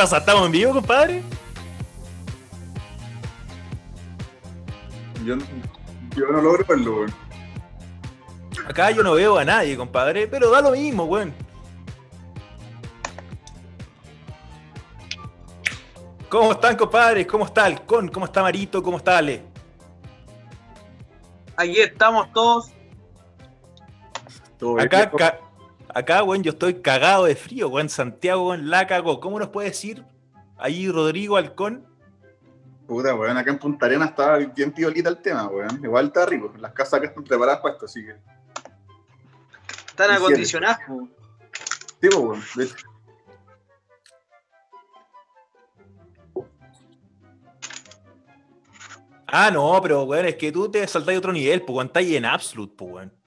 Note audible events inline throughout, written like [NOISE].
¿Qué pasa? ¿Estamos en vivo, compadre? Yo, yo no logro verlo, weón. Acá yo no veo a nadie, compadre, pero da lo mismo, weón. ¿Cómo están, compadres? ¿Cómo está Halcón? ¿Cómo está Marito? ¿Cómo está Ale? Aquí estamos todos. Todo bien, Acá, ca- acá, weón, yo estoy cagado de frío, weón. Santiago, weón, la cagó. ¿Cómo nos puede decir ahí Rodrigo Halcón? Puta, weón, acá en Punta Arenas estaba bien piolita el tema, weón. Igual está rico. Las casas acá están preparadas para esto, así que. Están Sí. Tipo, weón. de hecho. Ah, no, pero, weón, es que tú te saltáis otro nivel, pues, weón. Estás ahí en Absolute, pues, weón.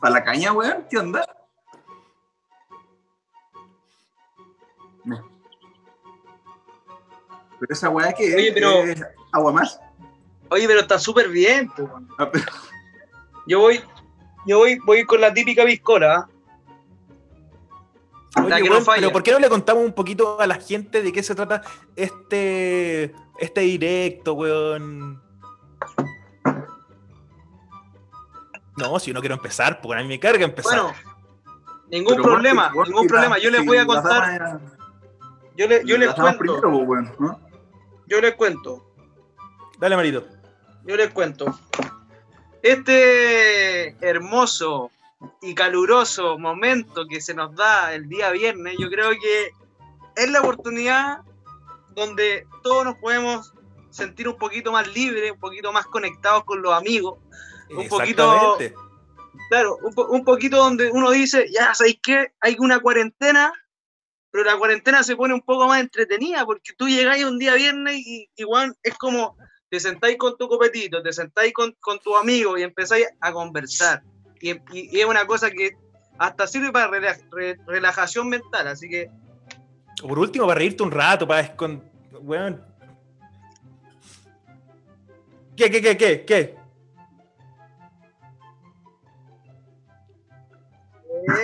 ¿Para la caña, weón? ¿Qué onda? No. Pero esa weá que Oye, es, pero- es agua más. Oye, pero está súper bien. Ah, pero- Yo voy, yo voy, voy con la típica piscola. pero ¿por qué no le contamos un poquito a la gente de qué se trata este, este directo, weón? No, si yo no quiero empezar, porque a mí me carga empezar. Bueno, ningún pero, problema, ningún problema. Yo les voy a contar, era- yo, le- yo les cuento, primero, pues, yo les cuento, Dale, Marito. yo les cuento. Este hermoso y caluroso momento que se nos da el día viernes, yo creo que es la oportunidad donde todos nos podemos sentir un poquito más libres, un poquito más conectados con los amigos. Un poquito-. Claro, un, po- un poquito donde uno dice, ya, ¿sabéis qué? Hay una cuarentena, pero la cuarentena se pone un poco más entretenida porque tú llegáis un día viernes y igual es como te sentáis con tu copetito, te sentáis con, con tu amigo y empezáis a conversar. Y, y- y es una cosa que hasta sirve para rela- re- relajación mental, así que O por último, para reírte un rato, para escon... Weón. ¿Qué, qué, qué, qué, qué?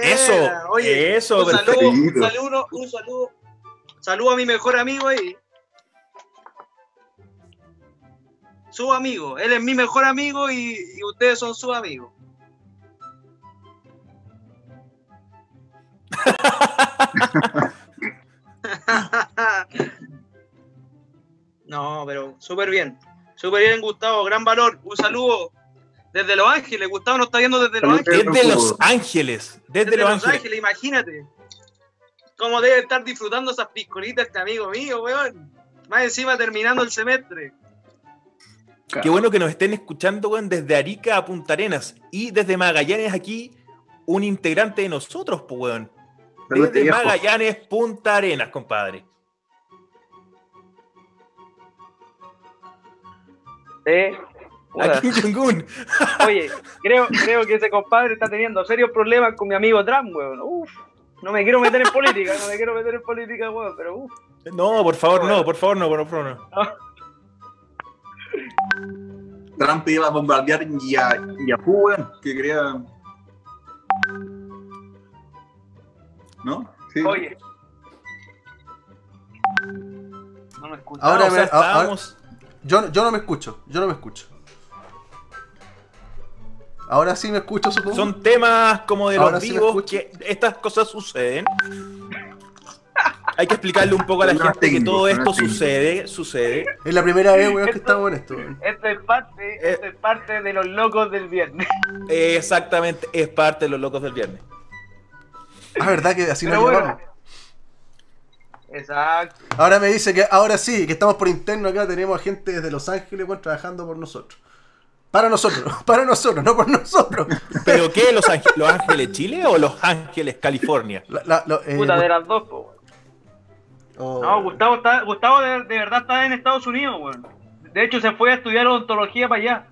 Eso, oye, eso, un saludo, un saludo, un saludo, saludo a mi mejor amigo ahí. Su amigo, él es mi mejor amigo y, y ustedes son sus amigos. [LAUGHS] no, pero súper bien, súper bien Gustavo, gran valor. Un saludo desde Los Ángeles, Gustavo nos está viendo desde Los. Ángeles. Desde Los Ángeles. Desde, Desde Los Ángeles. imagínate. Cómo debe estar disfrutando esas piscolitas este amigo mío, weón. Más encima terminando el semestre. Qué bueno que nos estén escuchando, weón, desde Arica a Punta Arenas. Y desde Magallanes aquí, un integrante de nosotros, pues, weón. Desde. Magallanes, Punta Arenas, compadre. Eh, A Kim Jong-un. Oye, creo, creo que ese compadre está teniendo serios problemas con mi amigo Trump, weón. Uf, no me quiero meter en política, no me quiero meter en política, weón, pero uf. No, por favor, no, por favor, no, por favor, no. Trump iba a bombardear Ya- Yahoo, weón, que quería. ¿No? Sí. Oye. No me escucho. Ahora Ah, o sea, me- Yo, yo no me escucho, yo no me escucho. Ahora sí me escucho, supongo. Son temas como de Ahora los sí vivos que estas cosas suceden. Hay que explicarle un poco a la gente que todo esto sucede, sucede. Es la primera vez, weón, que estamos en esto. weón. Esto es parte, esto es parte de los locos del viernes. Exactamente, es parte de los locos del viernes. Ah, verdad que así Pero nos bueno. llamamos. Exacto. Ahora me dice que ahora sí, que estamos por interno acá, tenemos a gente desde Los Ángeles, weón, trabajando por nosotros. Para nosotros, [LAUGHS] para nosotros, no por nosotros. [LAUGHS] ¿Pero qué? ¿Los, Ángel- [LAUGHS] los Ángeles Chile o Los Ángeles California? La- la- lo- eh, Puta de las dos, po, oh, No, Gustavo, está, Gustavo de, de verdad está en Estados Unidos, weón. De hecho, se fue a estudiar odontología para allá.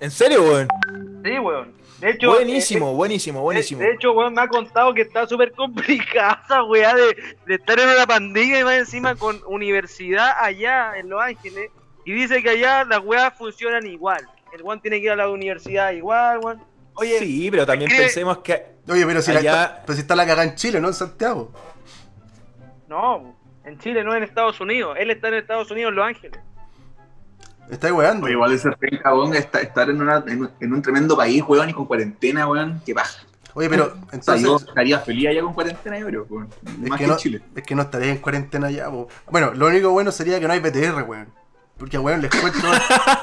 ¿En serio, weón? Sí, weón. De hecho, Buenísimo, eh, buenísimo, de- buenísimo. De, hecho, weón, me ha contado que está súper complicada weá de, de estar en una pandemia y más encima con universidad allá en Los Ángeles. Y dice que allá las weas funcionan igual. El weón tiene que ir a la universidad igual, weón. Oye, Sí, pero también escribe- pensemos que Oye, pero si, la Allá- está, pero si está la cagada en Chile, ¿no? En Santiago. No, en Chile no en Estados Unidos. Él está en Estados Unidos, en Los Ángeles. Está weando. Oye, igual de ser penca, weón, esta- estar en, una, en, un- en un tremendo país, weón, y con cuarentena, weón, qué paja. Oye, pero O sea, yo entonces. estaría feliz allá con cuarentena, yo creo, weón. Es Más que, que, no, en Chile. es que no estaría en cuarentena ya, po. Bueno, lo único bueno sería que no hay PTR, weón. Porque, weón, les cuento.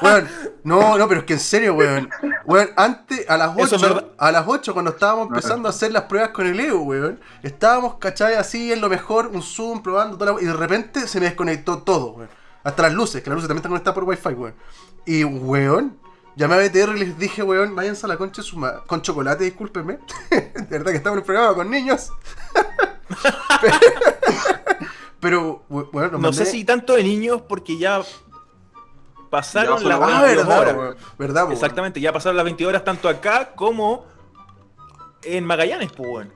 weón, no, no, pero es que en serio, weón. Weón, antes, a las Eso es 8, verdad. a las 8, cuando estábamos No, empezando a hacer las pruebas con el EU, weón, estábamos, ¿cachai? Así en lo mejor, un Zoom, probando toda la- Y de repente se me desconectó todo, weón. Hasta las luces, que las luces también están conectadas por Wi-Fi, weón. Y, weón, llamé a BTR y les dije, weón, váyanse a la concha de su ma- con chocolate, discúlpenme. [LAUGHS] de verdad que estamos en el programa con niños. [LAUGHS] Pero, we- weón, no sé si tanto de niños porque ya pasaron las pasó la Ah, 22 verdad, horas. Verdad, Exactamente, ya pasaron las 22 horas tanto acá como en Magallanes, pues, weón.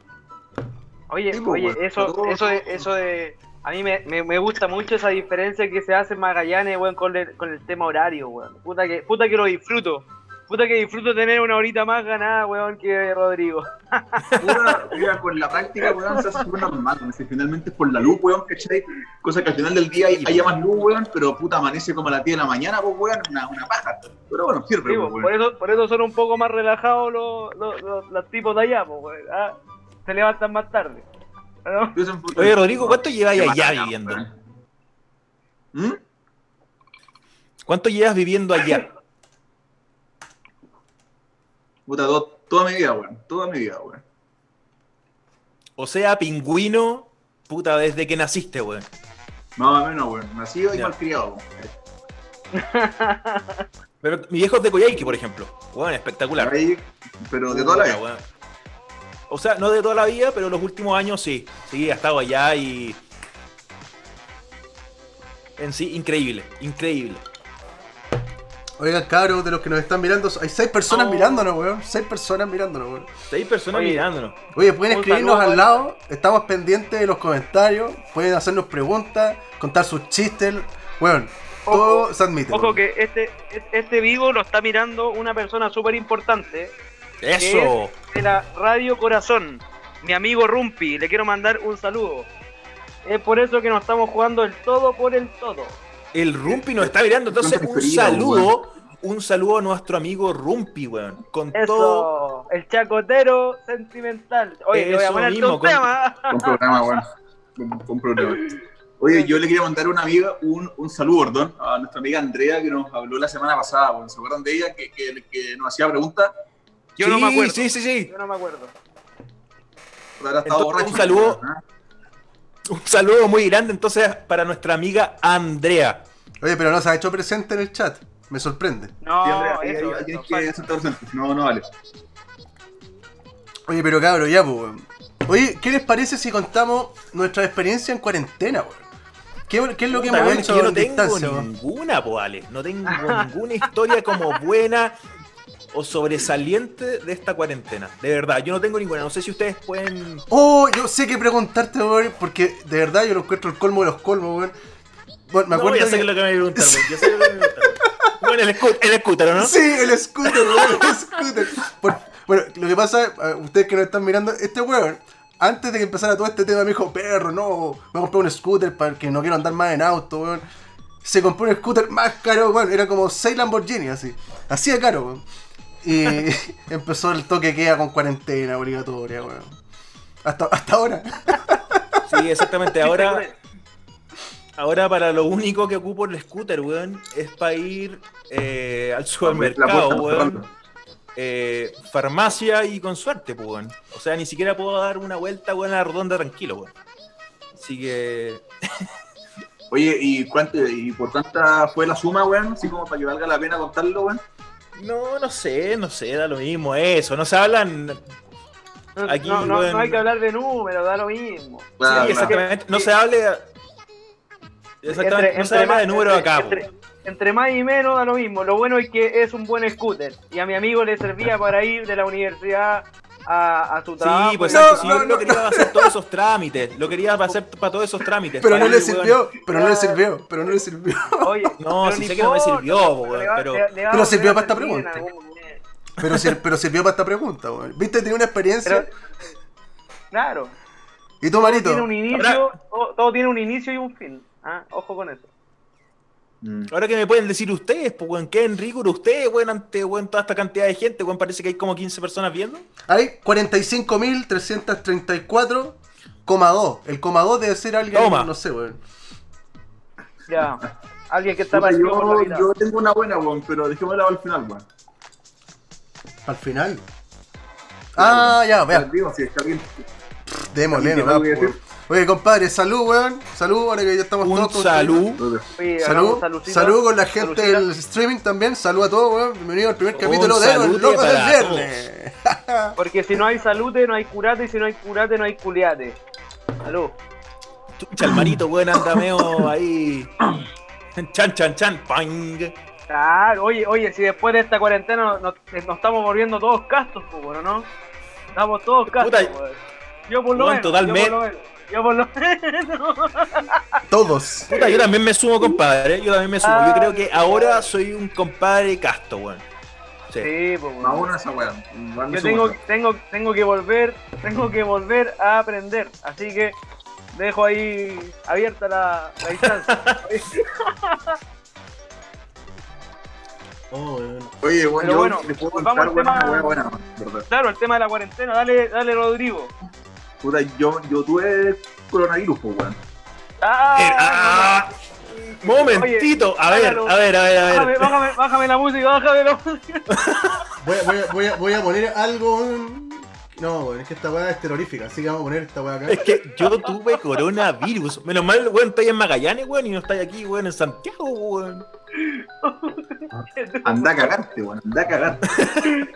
Oye, Sí, oye, eso, todo- eso de, eso de, a mí me, me, me gusta mucho esa diferencia que se hace en Magallanes, weón, con el, con el tema horario, weón. Puta que, puta que lo disfruto. Puta que disfruto tener una horita más ganada, weón, que Rodrigo. Pura, mira, con la práctica, weón, se hace súper normal. Si finalmente es por la luz, weón, ¿cachai? Cosa que al final del día hay, haya más luz, weón, pero puta amanece como a las 10 de la mañana, pues, weón, una, una paja. Pero bueno, sirve, Sí, pues, weón. por, eso, por eso son un poco más relajados los, los, los, los tipos de allá, pues, weón. Ah, se levantan más tarde. Oye, Rodrigo, ¿cuánto lleváis allá viviendo? ¿Mm? ¿Cuánto llevas viviendo allá? Puta, to- toda mi vida, weón. Toda mi vida, weón. O sea, pingüino, puta, desde que naciste, weón. Más o menos, weón. Nacido y Ya. malcriado. [LAUGHS] Pero mi viejo es de Coyhaique, por ejemplo. Weón, espectacular. Ahí, pero de toda la vida. weón. O sea, no de toda la vida, pero los últimos años sí. Sí, ha estado allá y. En sí, increíble, increíble. Oigan, cabros, de los que nos están mirando, hay seis personas Oh. mirándonos, weón. Seis personas mirándonos, weón. Seis personas Oye. mirándonos. Oye, pueden escribirnos saludo, al lado, estamos pendientes de los comentarios, pueden hacernos preguntas, contar sus chistes, weón. Todo se admite. Ojo weón. que este, este vivo lo está mirando una persona súper importante ¡Eso! de la Radio Corazón, mi amigo Rumpi. Le quiero mandar un saludo. Es por eso que nos estamos jugando el todo por el todo. El Rumpi nos está mirando, entonces un saludo, un saludo a nuestro amigo Rumpi, weón. Con todo. Eso, el chacotero sentimental. Oye, te voy a Eso poner mismo, un con- tema. Con programa, weón. Con, con programa. Oye, yo le quería mandar a una amiga un, un saludo, perdón, a nuestra amiga Andrea que nos habló la semana pasada, weón. ¿Se acuerdan de ella? Que, que, que nos hacía preguntas. Yo no me acuerdo. Sí, sí, sí. Yo no me acuerdo. Entonces, borracho. un saludo. Un saludo muy grande entonces para nuestra amiga Andrea. Oye, pero no se ha hecho presente en el chat. Me sorprende. No, Sí, Andrea, eso, eso, que. No, no vale. Oye, pero cabros, ya, pues. Oye, ¿qué les parece si contamos nuestra experiencia en cuarentena, weón? ¿Qué, qué es lo que hemos es hecho que yo no en tengo distancia, ninguna, po, Ale. No tengo ninguna historia como buena o sobresaliente de esta cuarentena. De verdad, yo no tengo ninguna. No sé si ustedes pueden. Oh, yo sé qué preguntarte, weón, porque de verdad yo lo encuentro el colmo de los colmos, weón. Bueno, me No, acuerdo ya sé que- que es lo que me preguntaron, [LAUGHS] weón. Ya sé lo que me preguntaron. Bueno, el, scu- el scooter, ¿no? Sí, el scooter, weón, el scooter. Por- bueno, lo que pasa, eh, ustedes que nos están mirando, este weón, antes de que empezara todo este tema, me dijo, perro, no, me voy a comprar un scooter para que no quiero andar más en auto, weón. Se compró un scooter más caro, weón, era como 6 Lamborghini, así. Así de caro, weón. Y [LAUGHS] empezó el toque que queda con cuarentena obligatoria, weón. Hasta, hasta ahora. [LAUGHS] Sí, exactamente. Ahora, ahora para lo único que ocupo el scooter, weón, es para ir eh, al supermercado, weón. Eh, farmacia y con suerte, pues, weón. O sea, ni siquiera puedo dar una vuelta, weón, a la redonda tranquilo, weón. Así que. [LAUGHS] Oye, ¿y, cuánto, ¿y por cuánta fue la suma, weón? Así como para que valga la pena contarlo, weón. No, no sé, no sé, da lo mismo eso. No se hablan. No, Aquí, no, no, weón. no hay que hablar de números, da lo mismo. Claro, sí, claro. exactamente. No se hable. Exactamente, no se habla de números entre- acá, entre, entre más y menos da lo mismo. Lo bueno es que es un buen scooter. Y a mi amigo le servía para ir de la universidad a, a su trabajo. Sí, pues No, exacto. si no, yo no. lo quería hacer todos esos trámites. Lo quería hacer para todos esos trámites. Pero no le weón. sirvió, pero no le sirvió, pero no le sirvió. Oye, No, ni sé que no me sirvió, weón, pero- sirvió para esta pregunta. Pero, sir- pero sirvió para esta pregunta, weón. ¿Viste? Tiene una experiencia. Pero- Claro. ¿Y tú, Marito? Tiene un inicio, todo, todo tiene un inicio y un fin. Ah, ojo con eso. Mm. Ahora que me pueden decir ustedes, pues, weón, ¿qué en rigor ustedes, weón, ante, weón, toda esta cantidad de gente, weón, parece que hay como 15 personas viendo? Hay 45.334,2. El coma 2 debe ser alguien, Toma. no sé, weón. Ya. Alguien que está Puta, partido por la yo, yo tengo una buena, weón, pero dejémosla al final, weón. Al final. Ah, ya, vea. Digo, si es que alguien- Démosle, ¿Alguien Oye, compadre, salud, weón. Salud, ahora que ya estamos Un todos. salud. Oye, Salud, salud con la gente del streaming también. Salud a todos, weón. Bienvenido al primer capítulo de Los Locos del Viernes. [LAUGHS] Porque si no hay salute, no hay curate, y si no hay curate, no hay culiate. Salud. Chucha, el marito, weón, anda medio ahí. Chan, chan, chan, pang. Claro, oye, oye, si después de esta cuarentena nos, estamos volviendo todos castos, pues bueno, ¿no? Estamos todos castos, Puta, weón. Yo por menos, totalmente. yo por lo menos. Yo por lo [LAUGHS] menos. Todos. Puta, yo también me sumo, compadre. Yo también me sumo. Ah, Yo creo que ahora soy un compadre casto, weón. Sí. Sí, pues bueno. uno esa weón. Yo tengo, tengo, tengo que volver, tengo que volver a aprender, así que dejo ahí abierta la, la distancia. [LAUGHS] Oh. Oye, Pero yo bueno, les puedo volvamos contar, al tema- claro, el tema de la cuarentena, dale, dale Rodrigo. Puta, yo, yo tuve coronavirus, pues, weón. Ah, Eh, ah, momentito. A ver, a ver, a ver, a Bájame, ver. bájame, bájame la música, bájame la [LAUGHS] música. Voy, a- voy, a- voy, a, voy a poner algo. No, es que esta weá es terrorífica. Así que vamos a poner esta weá acá. Es que yo tuve coronavirus. Menos mal, weón, estoy en Magallanes, weón, y no estoy aquí, weón, en Santiago, weón. Anda a cagarte, weón. Anda a cagarte. [LAUGHS]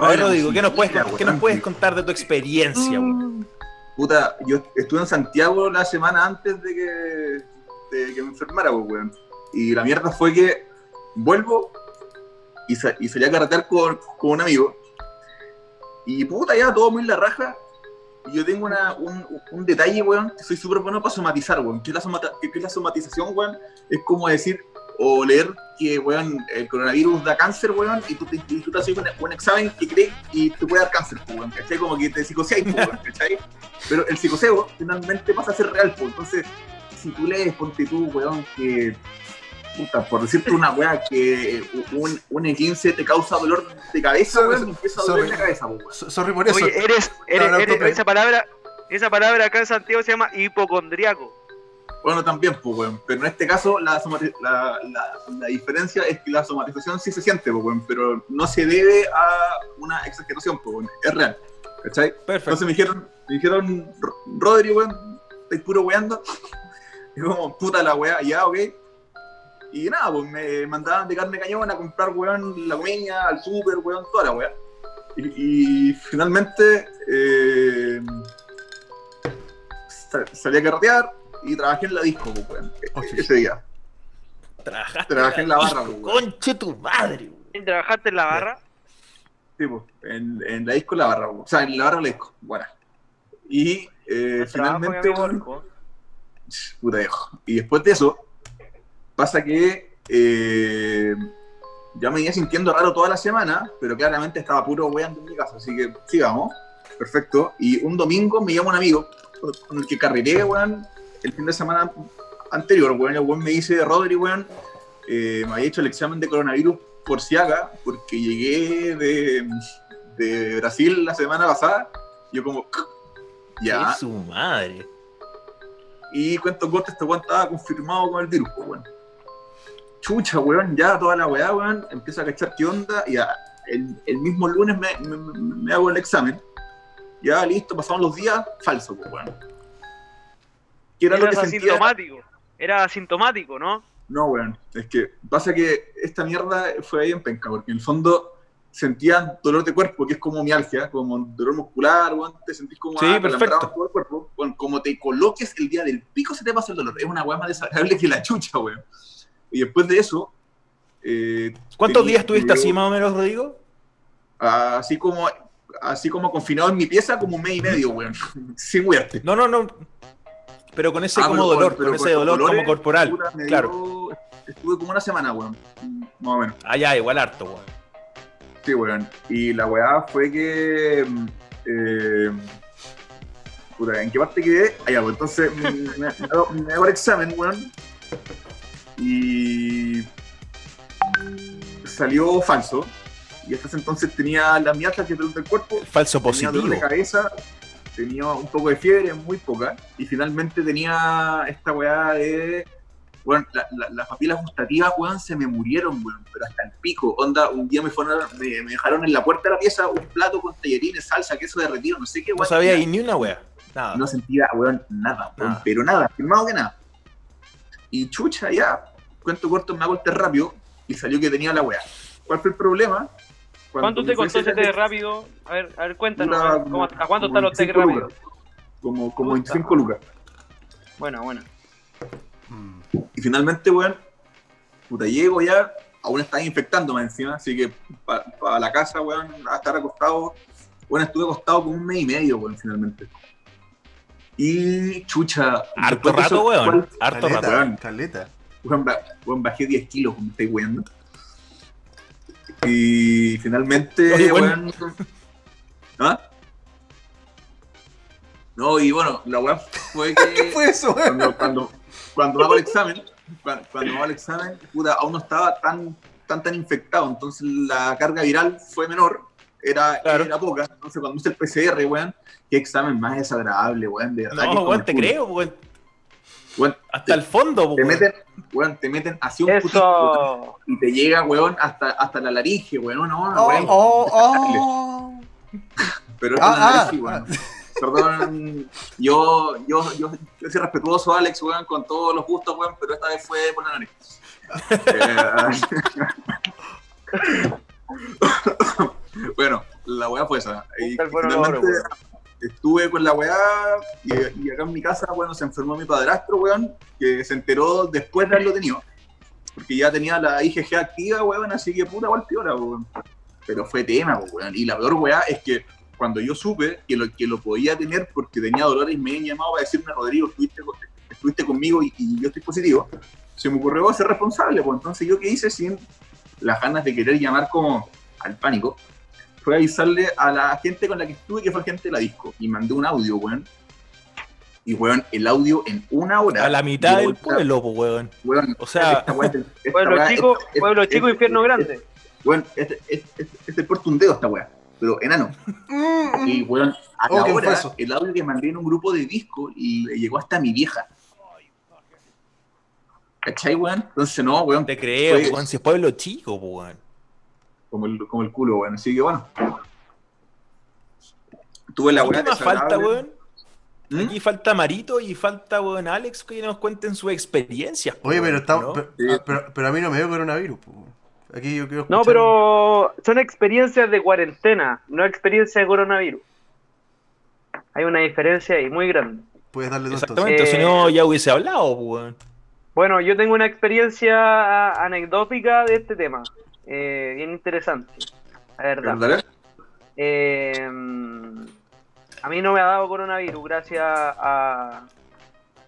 A ver, Rodrigo, ¿qué nos puedes, qué nos puedes contar de tu experiencia, weón? Puta, yo estuve en Santiago la semana antes de que, de que me enfermara, pues, weón. Y la mierda fue que vuelvo y, y salí a carretear con, con un amigo. Y puta, ya todo muy la raja. Y yo tengo una, un, un detalle, weón, que soy súper bueno para somatizar, weón. ¿Qué es, la somata- qué es la somatización, weón? Es como decir o leer que, weón, el coronavirus da cáncer, weón, y tú te, y tú te haces un, un examen que crees y te puede dar cáncer, weón, ¿cachai? Como que te psicoseáis, weón, ¿cachai? Pero el psicoseo finalmente pasa a ser real, pues. Entonces, si tú lees, ponte tú, weón, que. Puta, por decirte una weá, que un, un E15 te causa dolor de cabeza, weón, empieza a doler Sorry. la cabeza, weón. So- Sorry por eso. Oye, eres, eres, eres- esa palabra, esa palabra acá en Santiago se llama hipocondriaco. Bueno, también, pues, weón. Pero en este caso, la, la, la, la diferencia es que la somatización sí se siente, pues, weón, pero no se debe a una exageración, pues, weón. Es real, ¿cachai? Perfecto. Entonces me dijeron, me dijeron, "Ro- Rodri, weón, estoy puro weando. [LAUGHS] Y como, puta la weá, ya, ok. Y nada, pues me mandaban de carne cañón a comprar, weón, la comeña, al súper, weón, toda la weá. Y, y finalmente eh, sa- salí a carretear y trabajé en la disco, pues, weón, e- Oh, sí, ese día. Trabajaste Trabajé en la barra, weón. Conche tu madre, weón. ¿Trabajaste en la barra? Sí, pues, en, en la disco la barra, weón. o sea, en la barra la disco, bueno. Y eh, finalmente, weón, puta viejo. Y después de eso, pasa que eh, ya me venía sintiendo raro toda la semana, pero claramente estaba puro weando en mi casa, así que sigamos. Perfecto. Y un domingo me llama un amigo con el que carreré, weón, el fin de semana anterior, weón. El weón me dice, Rodri, weón, eh, me había hecho el examen de coronavirus por si haga, porque llegué de, de Brasil la semana pasada. Yo como, ya. Es su madre. Y cuento corto, este weón estaba confirmado con el virus, pues, weón. Chucha, weón, ya toda la weá, weón, empiezo a cachar qué onda y a- el, el mismo lunes me, me- me hago el examen. Ya listo, pasaron los días, falso, pues, weón. ¿Qué era lo que sentía? asintomático. Era asintomático, ¿no? No, weón, es que pasa que esta mierda fue ahí en penca, porque en el fondo sentía dolor de cuerpo, que es como mialgia, como dolor muscular, weón, te sentís como Sí, ah, perfecto. todo el cuerpo. Como te coloques el día del pico se te pasa el dolor. Es una weá más desagradable que la chucha, weón. Y después de eso, eh, ¿Cuántos tenía- días dio- así más o menos, Rodrigo? Así como, así como confinado en mi pieza, como un mes y medio, weón. [LAUGHS] Sin wearte. No, no, no. Pero con ese Ah, como dolor, con ese dolor dolores, como corporal. Claro. dio estuve como una semana, weón. Más o menos. Ah, ya, igual harto, weón. Sí, weón. Y la weá fue que. mm, eh, puta, ¿en qué parte quedé? Ah, ya, pues entonces me, hago, me hago el examen, weón. Y. Salió falso. Y hasta ese entonces tenía las mialgias que del cuerpo. Falso Tenía dolor positivo. de cabeza, tenía un poco de fiebre, muy poca, y finalmente tenía esta weá de. Bueno, la- la- las papilas gustativas, weón, se me murieron, weón, pero hasta el pico. Onda, un día me, fueron, me, me dejaron en la puerta de la pieza un plato con tallarines, salsa, queso derretido, no sé qué, No weón. sabía tenía. ahí ni una wea. Nada. No sentía, weón, nada, weón, Nada. pero nada, firmado que nada. Y chucha, ya, cuento corto, me hago el rápido, y salió que tenía la weá. ¿Cuál fue el problema? ¿Cuánto te costó ese test rápido? A ver, a ver, cuéntanos. Una- a ver, ¿cómo- ¿A cuánto están los test 25 rápidos? Como, como Puta. 25 lucas. Bueno, bueno. Mm. Y finalmente, weón, puta, llego ya, aún estaba infectando más encima, así que para la casa, weón, a estar acostado, bueno, estuve acostado como un mes y medio, weón, finalmente. Y chucha. Harto rato, eso, weón. ¿cuál- Harto rato. weón. caleta. weón, bajé 10 kilos, como me estáis weando. Y finalmente, Oye, weón. weón. ¿Ah? No, y bueno, la weón fue que. [LAUGHS] ¿Qué fue eso, cuando, cuando, cuando hago el examen, cuando, cuando hago el examen, puta, aún no estaba tan, tan, tan infectado, entonces la carga viral fue menor, era, Claro. era poca. Entonces cuando hice el PCR, weón, qué examen más desagradable, weón, de verdad. No, weón, te creo, weón. Weón, Hasta el fondo, te weón. meten, weón, te meten así un putito, y te llega, weón, hasta, hasta la laringe, weón, no, no, Oh, weón. oh, oh. [LAUGHS] Pero es Ah, una ah, alergia, weón. Perdón, yo, yo, yo, yo soy respetuoso, Alex, weón, con todos los gustos, weón, pero esta vez fue por la nariz. Eh, [LAUGHS] [LAUGHS] bueno, la weá fue esa. Y Busca estuve con la weá y, acá en mi casa, bueno, se enfermó mi padrastro, weón, que se enteró después de haberlo tenido. Porque ya tenía la IgG activa, weón, así que puta igual piola, weón. Pero fue tema, weón. Y la peor weá es que cuando yo supe que lo, que lo podía tener porque tenía dolores, me habían llamado para decirme, Rodrigo, estuviste, estuviste conmigo y, y yo estoy positivo. Se me ocurrió ser responsable, pues entonces yo qué hice sin las ganas de querer llamar como al pánico, fue avisarle a la gente con la que estuve, que fue gente de la disco, y mandé un audio, weón. Y, weón, el audio en una hora. A la mitad del pueblo, pues, weón. Weón, O sea- esta [LAUGHS] esta Pueblo chico, pueblo chico, infierno grande. Weón, este, este, este, este porta un dedo esta weá, pero enano. Mm, Y weón, a Oh, la ¿quién fue hora, el audio que mandé en un grupo de disco y le llegó hasta mi vieja. ¿Cachai, weón? Entonces no, weón, Te creo, weón. Si es pueblo chico, pues, weón. Como el, como el culo, weón. Así que bueno. Tuve la ¿Y weá ¿Qué más falta, weón? ¿Mm? Aquí falta Marito y falta, weón, Alex que nos cuenten sus experiencias. pues, Oye, pero, Sí. ah, pero, pero a mí no me dio coronavirus. po. Aquí yo quiero No, pero son experiencias de cuarentena, no experiencias de coronavirus. Hay una diferencia ahí muy grande. Puedes darle entonces. Exactamente, Eh, si no ya hubiese hablado, weón. Bueno, yo tengo una experiencia anecdótica de este tema, eh, bien interesante, la verdad. Eh, a mí no me ha dado coronavirus gracias a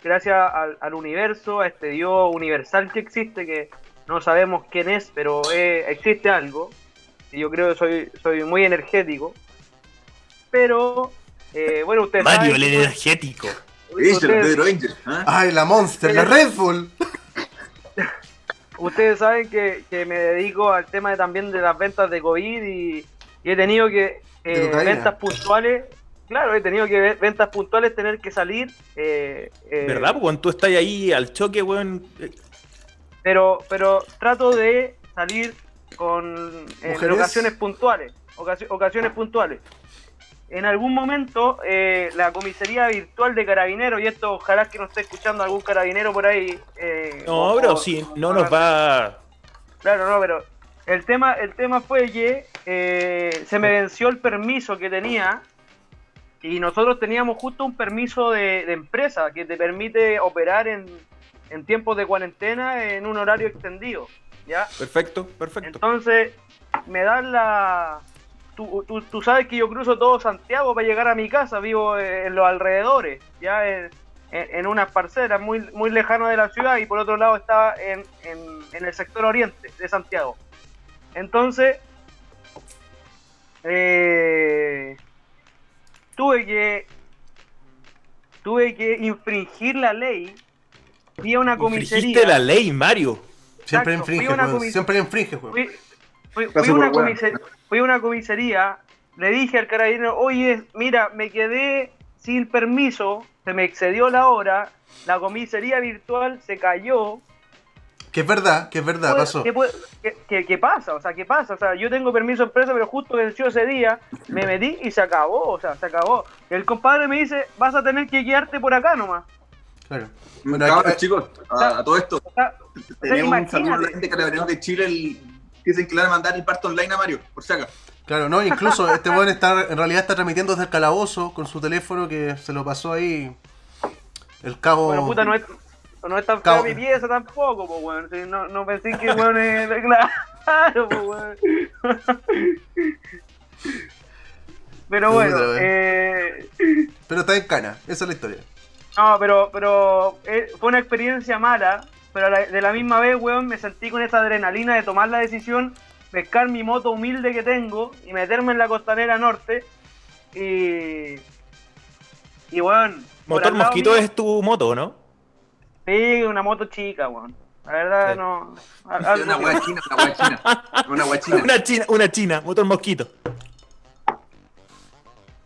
gracias al, al universo, a este Dios universal que existe, que no sabemos quién es, pero eh, existe algo. Y yo creo que soy, soy muy energético. Pero, eh, bueno, ustedes Mario, el saben energético. Angel, ustedes- Pedro Angel. ¿ah? Ay, la Monster, la Red Bull. Ustedes saben que, que me dedico al tema de, también de las ventas de COVID y, y he tenido que eh, ventas puntuales, claro, he tenido que ve- ventas puntuales tener que salir. eh, eh, ¿Verdad? Pues, weón, tú estás ahí al choque, weón. eh, Pero, pero trato de salir con ocasiones puntuales, ocasi- ocasiones puntuales. En algún momento eh, la comisaría virtual de carabineros y esto ojalá que no esté escuchando algún carabinero por ahí. eh, No, o- bro, o- sí, no nos va. Claro, no, pero el tema, el tema fue que eh, se me venció el permiso que tenía y nosotros teníamos justo un permiso de, de empresa que te permite operar en, en tiempos de cuarentena en un horario extendido, ¿ya? Perfecto, perfecto. Entonces me dan la... Tú, tú- tú sabes que yo cruzo todo Santiago para llegar a mi casa, vivo en los alrededores, ya en, en, unas parcelas muy, muy lejano de la ciudad y por otro lado estaba en, en, en el sector oriente de Santiago. Entonces, eh, tuve que tuve que infringir la ley. Fui a una Infringiste comisaría. la ley, Mario. Siempre Exacto, infringe, Siempre infringe. Fui, fui- una comisaría, fui a una comisaría, le dije al carabinero, oye, mira, me quedé sin permiso, se me excedió la hora, la comisaría virtual se cayó. Que es verdad, que es verdad, pasó. ¿Qué, puede- qué- qué- qué pasa? O sea, ¿qué pasa? O sea, yo tengo permiso de empresa, pero justo venció ese día, me metí y se acabó, o sea, se acabó. El compadre me dice, vas a tener que quedarte por acá nomás. Claro. Bueno, Cabros, aquí- chicos, a, a todo esto, O sea, tenemos un imagínate. saludo a la gente que le venimos de Chile, el, dicen que le van a mandar el parto online a Mario, por si acaso. Claro, no, incluso este weón está, en realidad está transmitiendo desde el calabozo con su teléfono que se lo pasó ahí el cabo. Bueno, puta, no es, no es tan fea Cabo- mi pieza tampoco, pues, weón. No, no pensé que, weón, es claro, pues, weón. Pero bueno, eh, Pero está en cana, esa es la historia. no, pero, pero eh, fue una experiencia mala, pero de la misma vez, weón, me sentí con esa adrenalina de tomar la decisión, pescar mi moto humilde que tengo y meterme en la costanera norte y... Y, weón... Motor Mosquito mío- es tu moto, ¿no? Sí, una moto chica, weón. La verdad, Sí. no. [LAUGHS] a- una que- hueá china, una hueá china. Una hueá china. [LAUGHS] Una china, una china, motor Mosquito.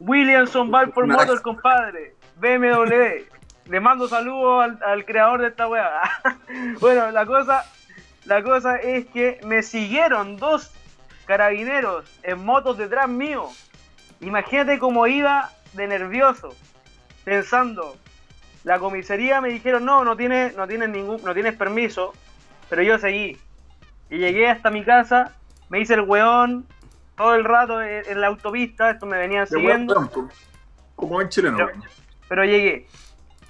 Williamson Balfour Motor, compadre. BMW. Le mando saludos al, al creador de esta weá. [LAUGHS] bueno, la cosa, la cosa es que me siguieron dos carabineros en motos detrás mío. Imagínate cómo iba de nervioso, pensando. La comisaría me dijeron, no, no tienes, no tienes ningún, no tienes permiso, pero yo seguí. Y llegué hasta mi casa, me hice el weón todo el rato en, en la autopista, esto me venían siguiendo. como- en chileno, Pero, pero llegué,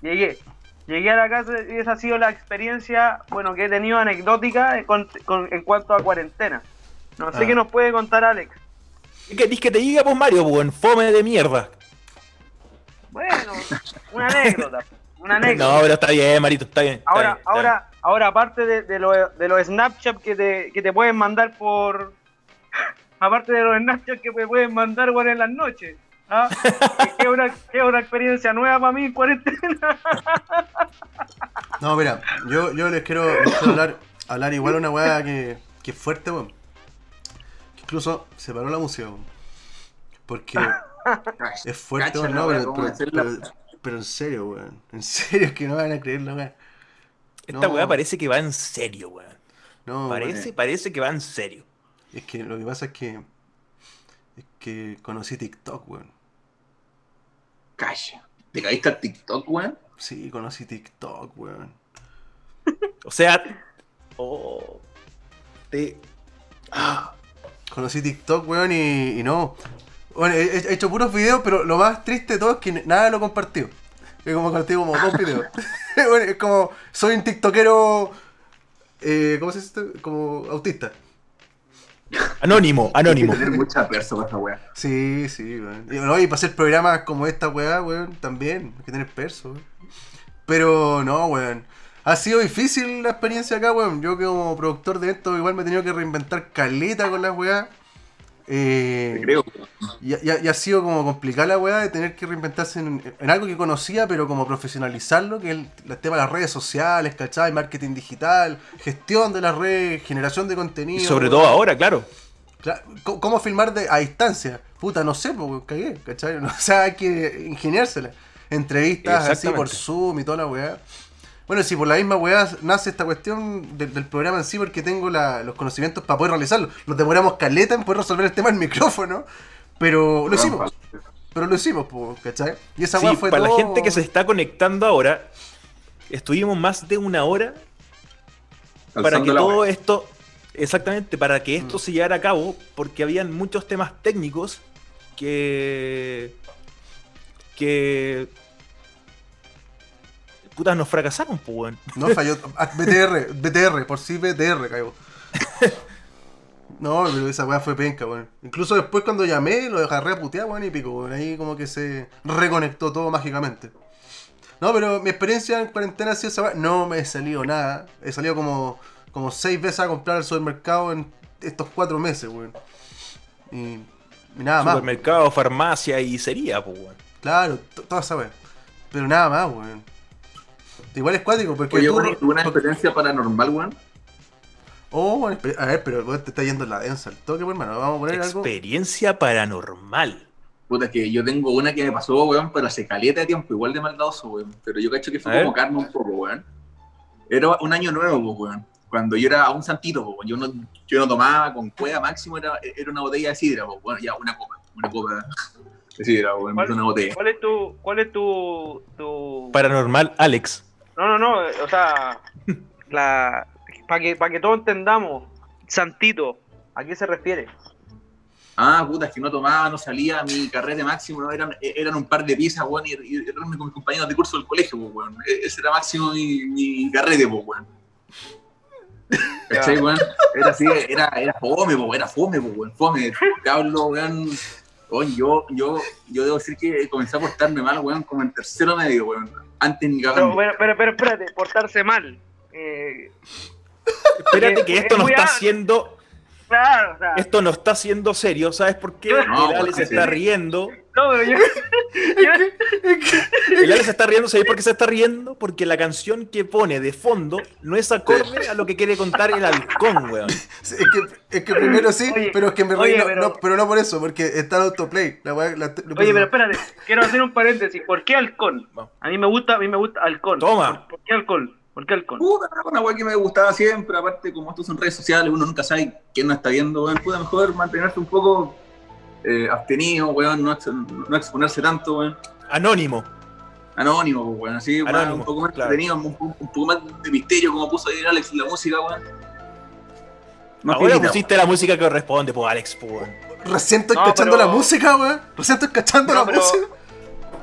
llegué. Llegué a la casa y esa ha sido la experiencia, bueno, que he tenido anecdótica en, con- con- en cuanto a cuarentena. No sé Ah. qué nos puede contar Alex. ¿Qué querés que te diga, pues, Mario, buen fome de mierda? Bueno, una anécdota. Una [LAUGHS] anécdota. No, pero está bien, Marito, está bien. está ahora, bien, está ahora, ahora, aparte de, de los de los Snapchat que te, que te pueden mandar por. [LAUGHS] Aparte de los Snapchat que me pueden mandar bueno, en las noches. ¿Ah? que, es una, que es una experiencia nueva para mí en cuarentena. [LAUGHS] No, mira, yo, yo les quiero, les quiero hablar, hablar igual una weá que, que es fuerte, weón. Que incluso se paró la música, weón. Porque [LAUGHS] es fuerte, weón, no, pero, en serio, weón. En serio, es que no van a creer la weá. Esta no. weá parece que va en serio, weón. No, Parece, parece que va en serio. Es que lo que pasa es que. Es que conocí TikTok, weón. Calla. ¿Te caíste al TikTok, weón? Sí, conocí TikTok, weón. O sea, oh, te, ah, Conocí TikTok, weón, y, y no. Bueno, he, he hecho puros videos, pero lo más triste de todo es que nada lo he compartido. He como compartido como dos videos. [LAUGHS] [LAUGHS] bueno, es como, soy un tiktokero, eh, ¿cómo se dice esto? Como autista. Anónimo, Hay que anónimo. tener mucha perso para esa weá. Sí, sí, weón. Y, no, y para hacer programas como esta weá, weón, también, hay que tener perso, weón. Pero no, weón. Ha sido difícil la experiencia acá, weón. Yo como productor de eventos igual me he tenido que reinventar caleta con las weá. Eh, creo. Y, y- y ha sido como complicada la weá de tener que reinventarse en, en algo que conocía, pero como profesionalizarlo, que es el, el tema de las redes sociales, ¿cachai? Marketing digital, gestión de las redes, generación de Y contenido. sobre todo ahora, claro. Cla- ¿Cómo, filmar de, a distancia? Puta, no sé, pues cagué, ¿cachai? [LAUGHS] O sea, hay que ingeniársela. Entrevistas así por. Zoom y toda la weá. Bueno, si por la misma weá nace esta cuestión de- del programa en sí, porque tengo la- los conocimientos para poder realizarlo. Nos demoramos caleta en poder resolver el tema del micrófono, pero lo hicimos. Pero lo hicimos, pues, ¿cachai? Y esa Sí, fue para todo- la gente que se está conectando ahora, estuvimos más de una hora para que todo esto, exactamente, para que esto Mm. se llevara a cabo, porque habían muchos temas técnicos que. que. Putas, nos fracasaron, pues, weón. No, falló. Ah, BTR, BTR, por sí BTR cayó. [LAUGHS] No, pero esa weá fue penca, weón. Incluso después cuando llamé, lo agarré a putear, weón, y pico, weón. Ahí como que se reconectó todo mágicamente. No, pero mi experiencia en cuarentena ha sido esa weá. No me he salido nada. He salido como, como seis veces a comprar al supermercado en estos cuatro meses, weón. Y, y nada más. Supermercado, farmacia y sería, pues, weón. Claro, to- toda esa weá. Pero nada más, weón. Igual es cuático, porque Oye, tú- weón, ¿tuve una porque- experiencia paranormal, weón? Oh, a ver, pero weón, te está yendo en la densa el toque, hermano. Vamos a poner algo. Experiencia paranormal. Puta, es que yo tengo una que me pasó, weón, pero hace caleta de tiempo, igual de maldadoso, weón. Pero yo cacho que fue como karma un poco, weón. Era un año nuevo, weón. Cuando yo era un santito, weón. Yo no, yo no tomaba con cueva máximo, era, era una botella de sidra, po, bueno, ya una copa, una copa de sidra, weón, ¿Cuál? una botella. ¿Cuál es tu, cuál es tu, tu... Paranormal, Alex. No, no, no, o sea, [LAUGHS] la... Para que, para que todos entendamos, Santito, ¿a qué se refiere? Ah, puta, es que no tomaba, no salía, mi carrete máximo no, eran, eran un par de pizzas, weón, y, y reunirme con mis compañeros de curso del colegio, po, weón. E- Ese era máximo mi, mi carrete, po, weón. [LAUGHS] ¿Cachai, weón? Era así, era, era fome, po, era fome, weón, fome. Te hablo, weón. Weón, yo, yo, yo debo decir que comencé a portarme mal, weón, como en tercero medio, weón. Antes ni Pero, cagando. pero, pero, pero espérate, portarse mal. Eh, Espérate que Es esto no está alto. siendo, claro, o sea, esto no está siendo serio, ¿sabes por qué? No, el Alex sí. está riendo. no, pero yo, [LAUGHS] yo- El Alex está riendo, ¿sabes por qué se está riendo? Porque la canción que pone de fondo no es acorde a lo que quiere contar el halcón, weón. Sí, Es que, es que primero sí, Oye, pero es que me reí, oye, no, pero- no, pero no por eso, porque está el autoplay. La la- lo Oye, pero espérate, quiero hacer un paréntesis. ¿Por qué halcón? A mí me gusta, a mí me gusta halcón. Toma. ¿Por, por qué halcón? ¿Por qué halcón? Puta, una weá que me gustaba siempre, aparte como estos son redes sociales, uno nunca sabe quién no está viendo, weón, puta, mejor mantenerse un poco eh, abstenido, weón, no, ex- no exponerse tanto, weón. Anónimo. Anónimo, pues, weón, así, Anónimo, un poco más claro. entretenido, un, un- un poco más de misterio, como puso ahí Alex en la música, weón. Más Ahora finita, pusiste la música que corresponde, pues Alex, pues. weón. Recién estoy No, cachando pero- la música, weón. Recién estoy cachando No, la pero- música.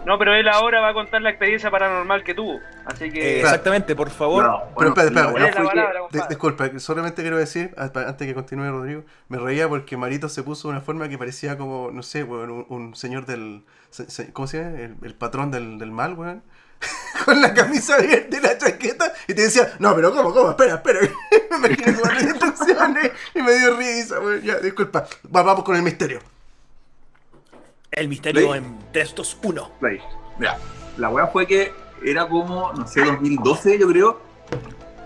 No, pero él ahora va a contar la experiencia paranormal que tuvo. Así Eh, que. exactamente, por favor. No, Pero que- palabra, De- compadre. disculpa, solamente quiero decir, antes que continúe Rodrigo, me reía porque Marito se puso de una forma que parecía como, no sé, weón, un, un señor del. se- se- ¿Cómo se llama? El, el patrón del, del mal, weón. [LAUGHS] Con la camisa abierta y la chaqueta. Y te decía, no, pero ¿cómo, cómo? Espera, espera. [LAUGHS] me imaginé con las instrucciones y me dio risa, weón. Ya, disculpa. Va- vamos con el misterio. El misterio Play. en 3, 2, 1. Play. Mira, la weá fue que era como, no sé, 2012, yo creo.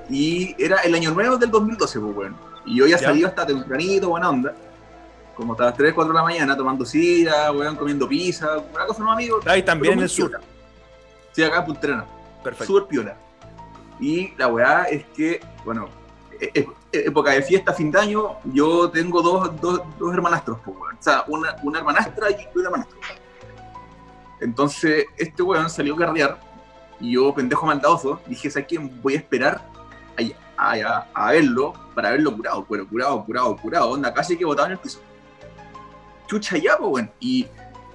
Y era el año nuevo del 2012, pues, weón. Y yo ya salido hasta tempranito, buena onda. Como hasta las 3, 4 de la mañana, tomando sidra, weón, comiendo pizza, una cosa no amigos. Ahí también en el muy sur. piola. Sí, acá en Punta Arenas. Perfecto. súper piola. Y la weá es que, bueno, e- e- época de fiesta, fin de año, yo tengo dos, dos, dos hermanastros, pues. O sea, una, una hermanastra y un hermanastro. Entonces, este weón salió a carrear y yo, pendejo maldadoso, dije, ¿sabes qué? Voy a esperar a, a- a verlo para verlo curado, pero curado, curado, curado, onda, casi que botado en el piso. Chucha ya, pues, weón. Y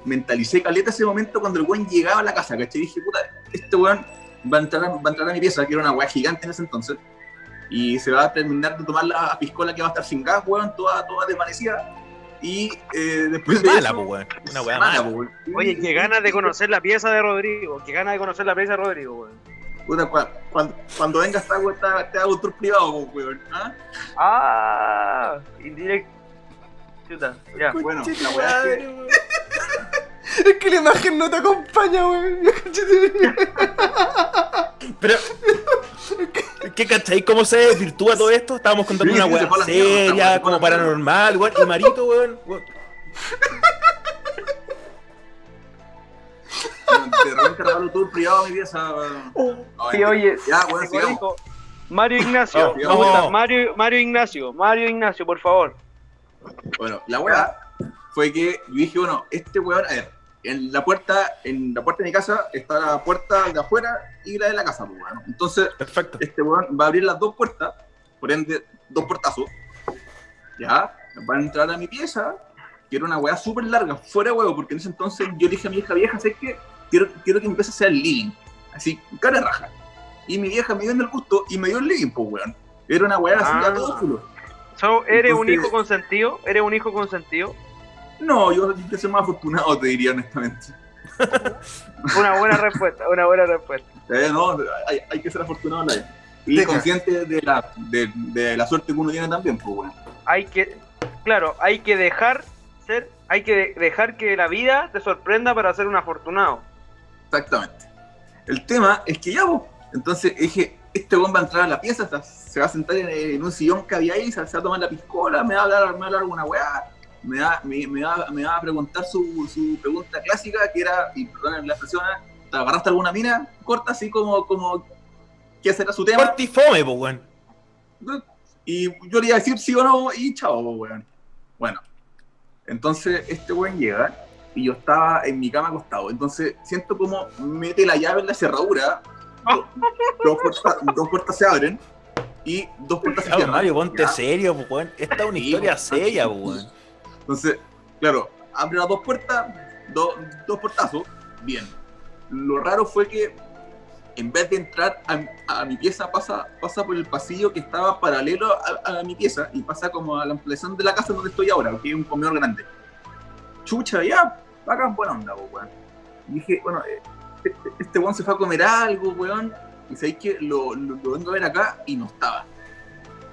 mentalicé caleta ese momento cuando el weón llegaba a la casa, ¿cachai? Dije, puta, este weón va a entrar va a, entrar a mi pieza, que era una weá gigante en ese entonces, y se va a terminar de tomar la piscola que va a estar sin gas, weón, toda, toda desvanecida. Y eh, después de Mala, eso, pues, weón. Una weá mala, weón. Oye, qué ganas de conocer la pieza de Rodrigo. Qué ganas de conocer la pieza de Rodrigo, weón. Puta, cua- cuando, cuando venga esta weá, te- hago un tour privado, po, weón. ¿ah? Ah, indirecto. Chuta, ya. Bueno, la weá es que Es que la imagen no te acompaña, weón. [LAUGHS] Pero. ¿Qué cachai? ¿Cómo se desvirtúa todo esto? Estábamos contando Sí, una sí, se weá mierda, seria, se fue a como paranormal, weón. Y Marito, weón. regalo tour privado a mi pieza. Ay, Sí, oye, Ya, weón, Te sigamos. Mario Ignacio, vamos. gusta. Mario, Mario Ignacio, Mario Ignacio, por favor. Bueno, la weá fue que yo dije, bueno, este weón, a ver, en la puerta, en la puerta de mi casa está la puerta de afuera y la de la casa, pues, weón. Entonces, Perfecto. este weón va a abrir las dos puertas, por ende, dos portazos. Ya, va a entrar a mi pieza, que era una weá súper larga, fuera de huevo, porque en ese entonces yo dije a mi hija vieja, ¿sabes qué? Quiero, quiero que mi pieza sea el living, así, cara raja. Y mi vieja me dio en el gusto y me dio el living, pues, weón. Era una weá así, Ah. a todo culo. So, ¿Eres un hijo consentido? ¿Eres un hijo consentido? No, yo, yo soy más afortunado, te diría honestamente. [LAUGHS] Una buena respuesta, una buena respuesta. Eh, no, hay, hay que ser afortunado en la vida. Y Teca. consciente de la, de, de la suerte que uno tiene también, pues, weón. Hay que, claro, hay que dejar ser, hay que de- dejar que la vida te sorprenda para ser un afortunado. Exactamente. El tema es que ya, vos. Entonces dije, este weón va a entrar a la pieza, se- va a sentar en, en un sillón que había ahí, se, se va a tomar la piscola, me va a hablar, me va a hablar alguna weá, me va, me, me va, me va a preguntar su, su pregunta clásica, que era, y perdón la expresión, ¿te agarraste alguna mina? Corta, así como, como ¿qué será su tema? Corti fome, pues, weón. Y yo le iba a decir sí o no, y chao, weón. Bueno, entonces este weón llega y yo estaba en mi cama acostado. Entonces siento como mete la llave en la cerradura, do- dos, puertas, dos puertas se abren y dos puertas se cierran. Mario, ponte ¿ya? serio, weón. Esta es una Sí, historia seria, weón. Entonces, claro, abre las dos puertas, do- dos portazos, bien. Lo raro fue que en vez de entrar a, mi pieza, pasa, pasa por el pasillo que estaba paralelo a, mi pieza y pasa como a la ampliación de la casa donde estoy ahora, que es un comedor grande. Chucha, ya, bacán, buena onda, po, weón. Y dije, bueno, eh, este, este weón se fue a comer algo, weón, y sabéis que lo, lo, vengo a ver acá y no estaba.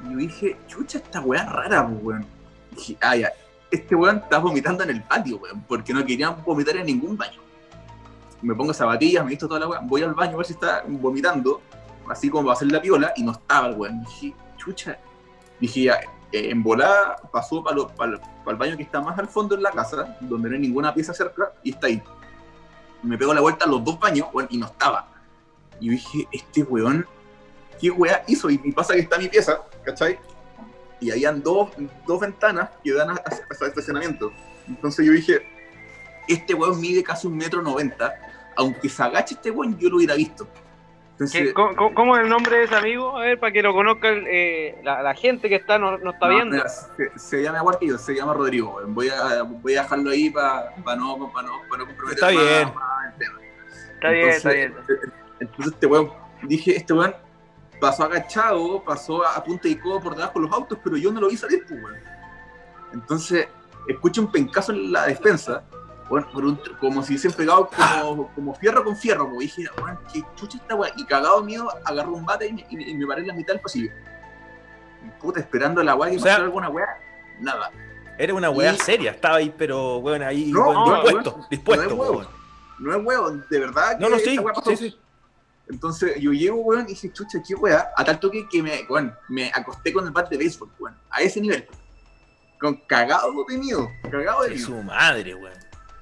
Y yo dije, chucha, esta weá rara, po, weón. Dije, ah, ya, este weón está vomitando en el patio, weón, porque no querían vomitar en ningún baño. Me pongo zapatillas, me visto toda la weón, voy al baño a ver si está vomitando, así como va a hacer la piola, y no estaba el weón. Dije, chucha. Dije, ya, eh, en volada pasó para el baño que está más al fondo en la casa, donde no hay ninguna pieza cerca, y está ahí. Me pego la vuelta a los dos baños, weón, y no estaba. Y dije, este weón, ¿qué weá hizo? Y, y pasa que está mi pieza, ¿cachai? Y habían dos, dos ventanas que dan hacia el estacionamiento. Entonces yo dije, este weón mide casi un metro noventa, aunque se agache este weón, yo lo hubiera visto. Entonces, ¿Qué- cómo, cómo- es el nombre de ese amigo? A ver, para que lo conozcan eh, la, la gente que está no, no está no, viendo. mira, se, se llama igual que yo, se llama Rodrigo. weón. Voy a, voy a dejarlo ahí para no, pa no, pa no comprometer Está más- bien. más el tema. Está bien, está Entonces, bien. eh, Entonces este weón, dije, este weón pasó agachado, pasó a, punta y codo por debajo de los autos, pero yo no lo vi salir, pues, weón. Entonces, escucho un pencazo en la despensa, por un- como si hubiesen pegado como, como fierro con fierro, pues. dije, weón, qué chucha esta weón. Y cagado mío, agarró un bate y me, y me- y me paré en la mitad del pasillo. Y, puta, esperando a la weá que pasara alguna weá, nada. Era una weá seria, estaba ahí, pero, weón, ahí, No, weón, no, dispuesto, weón, dispuesto, no es huevo. weón. No es weón, de verdad que No, no, sí, sí, sí. Entonces yo llego, weón, y dije, chucha, qué weá, a tal toque que me, weón, me acosté con el bat de béisbol, weón, a ese nivel. Con cagado de miedo, cagado de miedo. su madre, weón.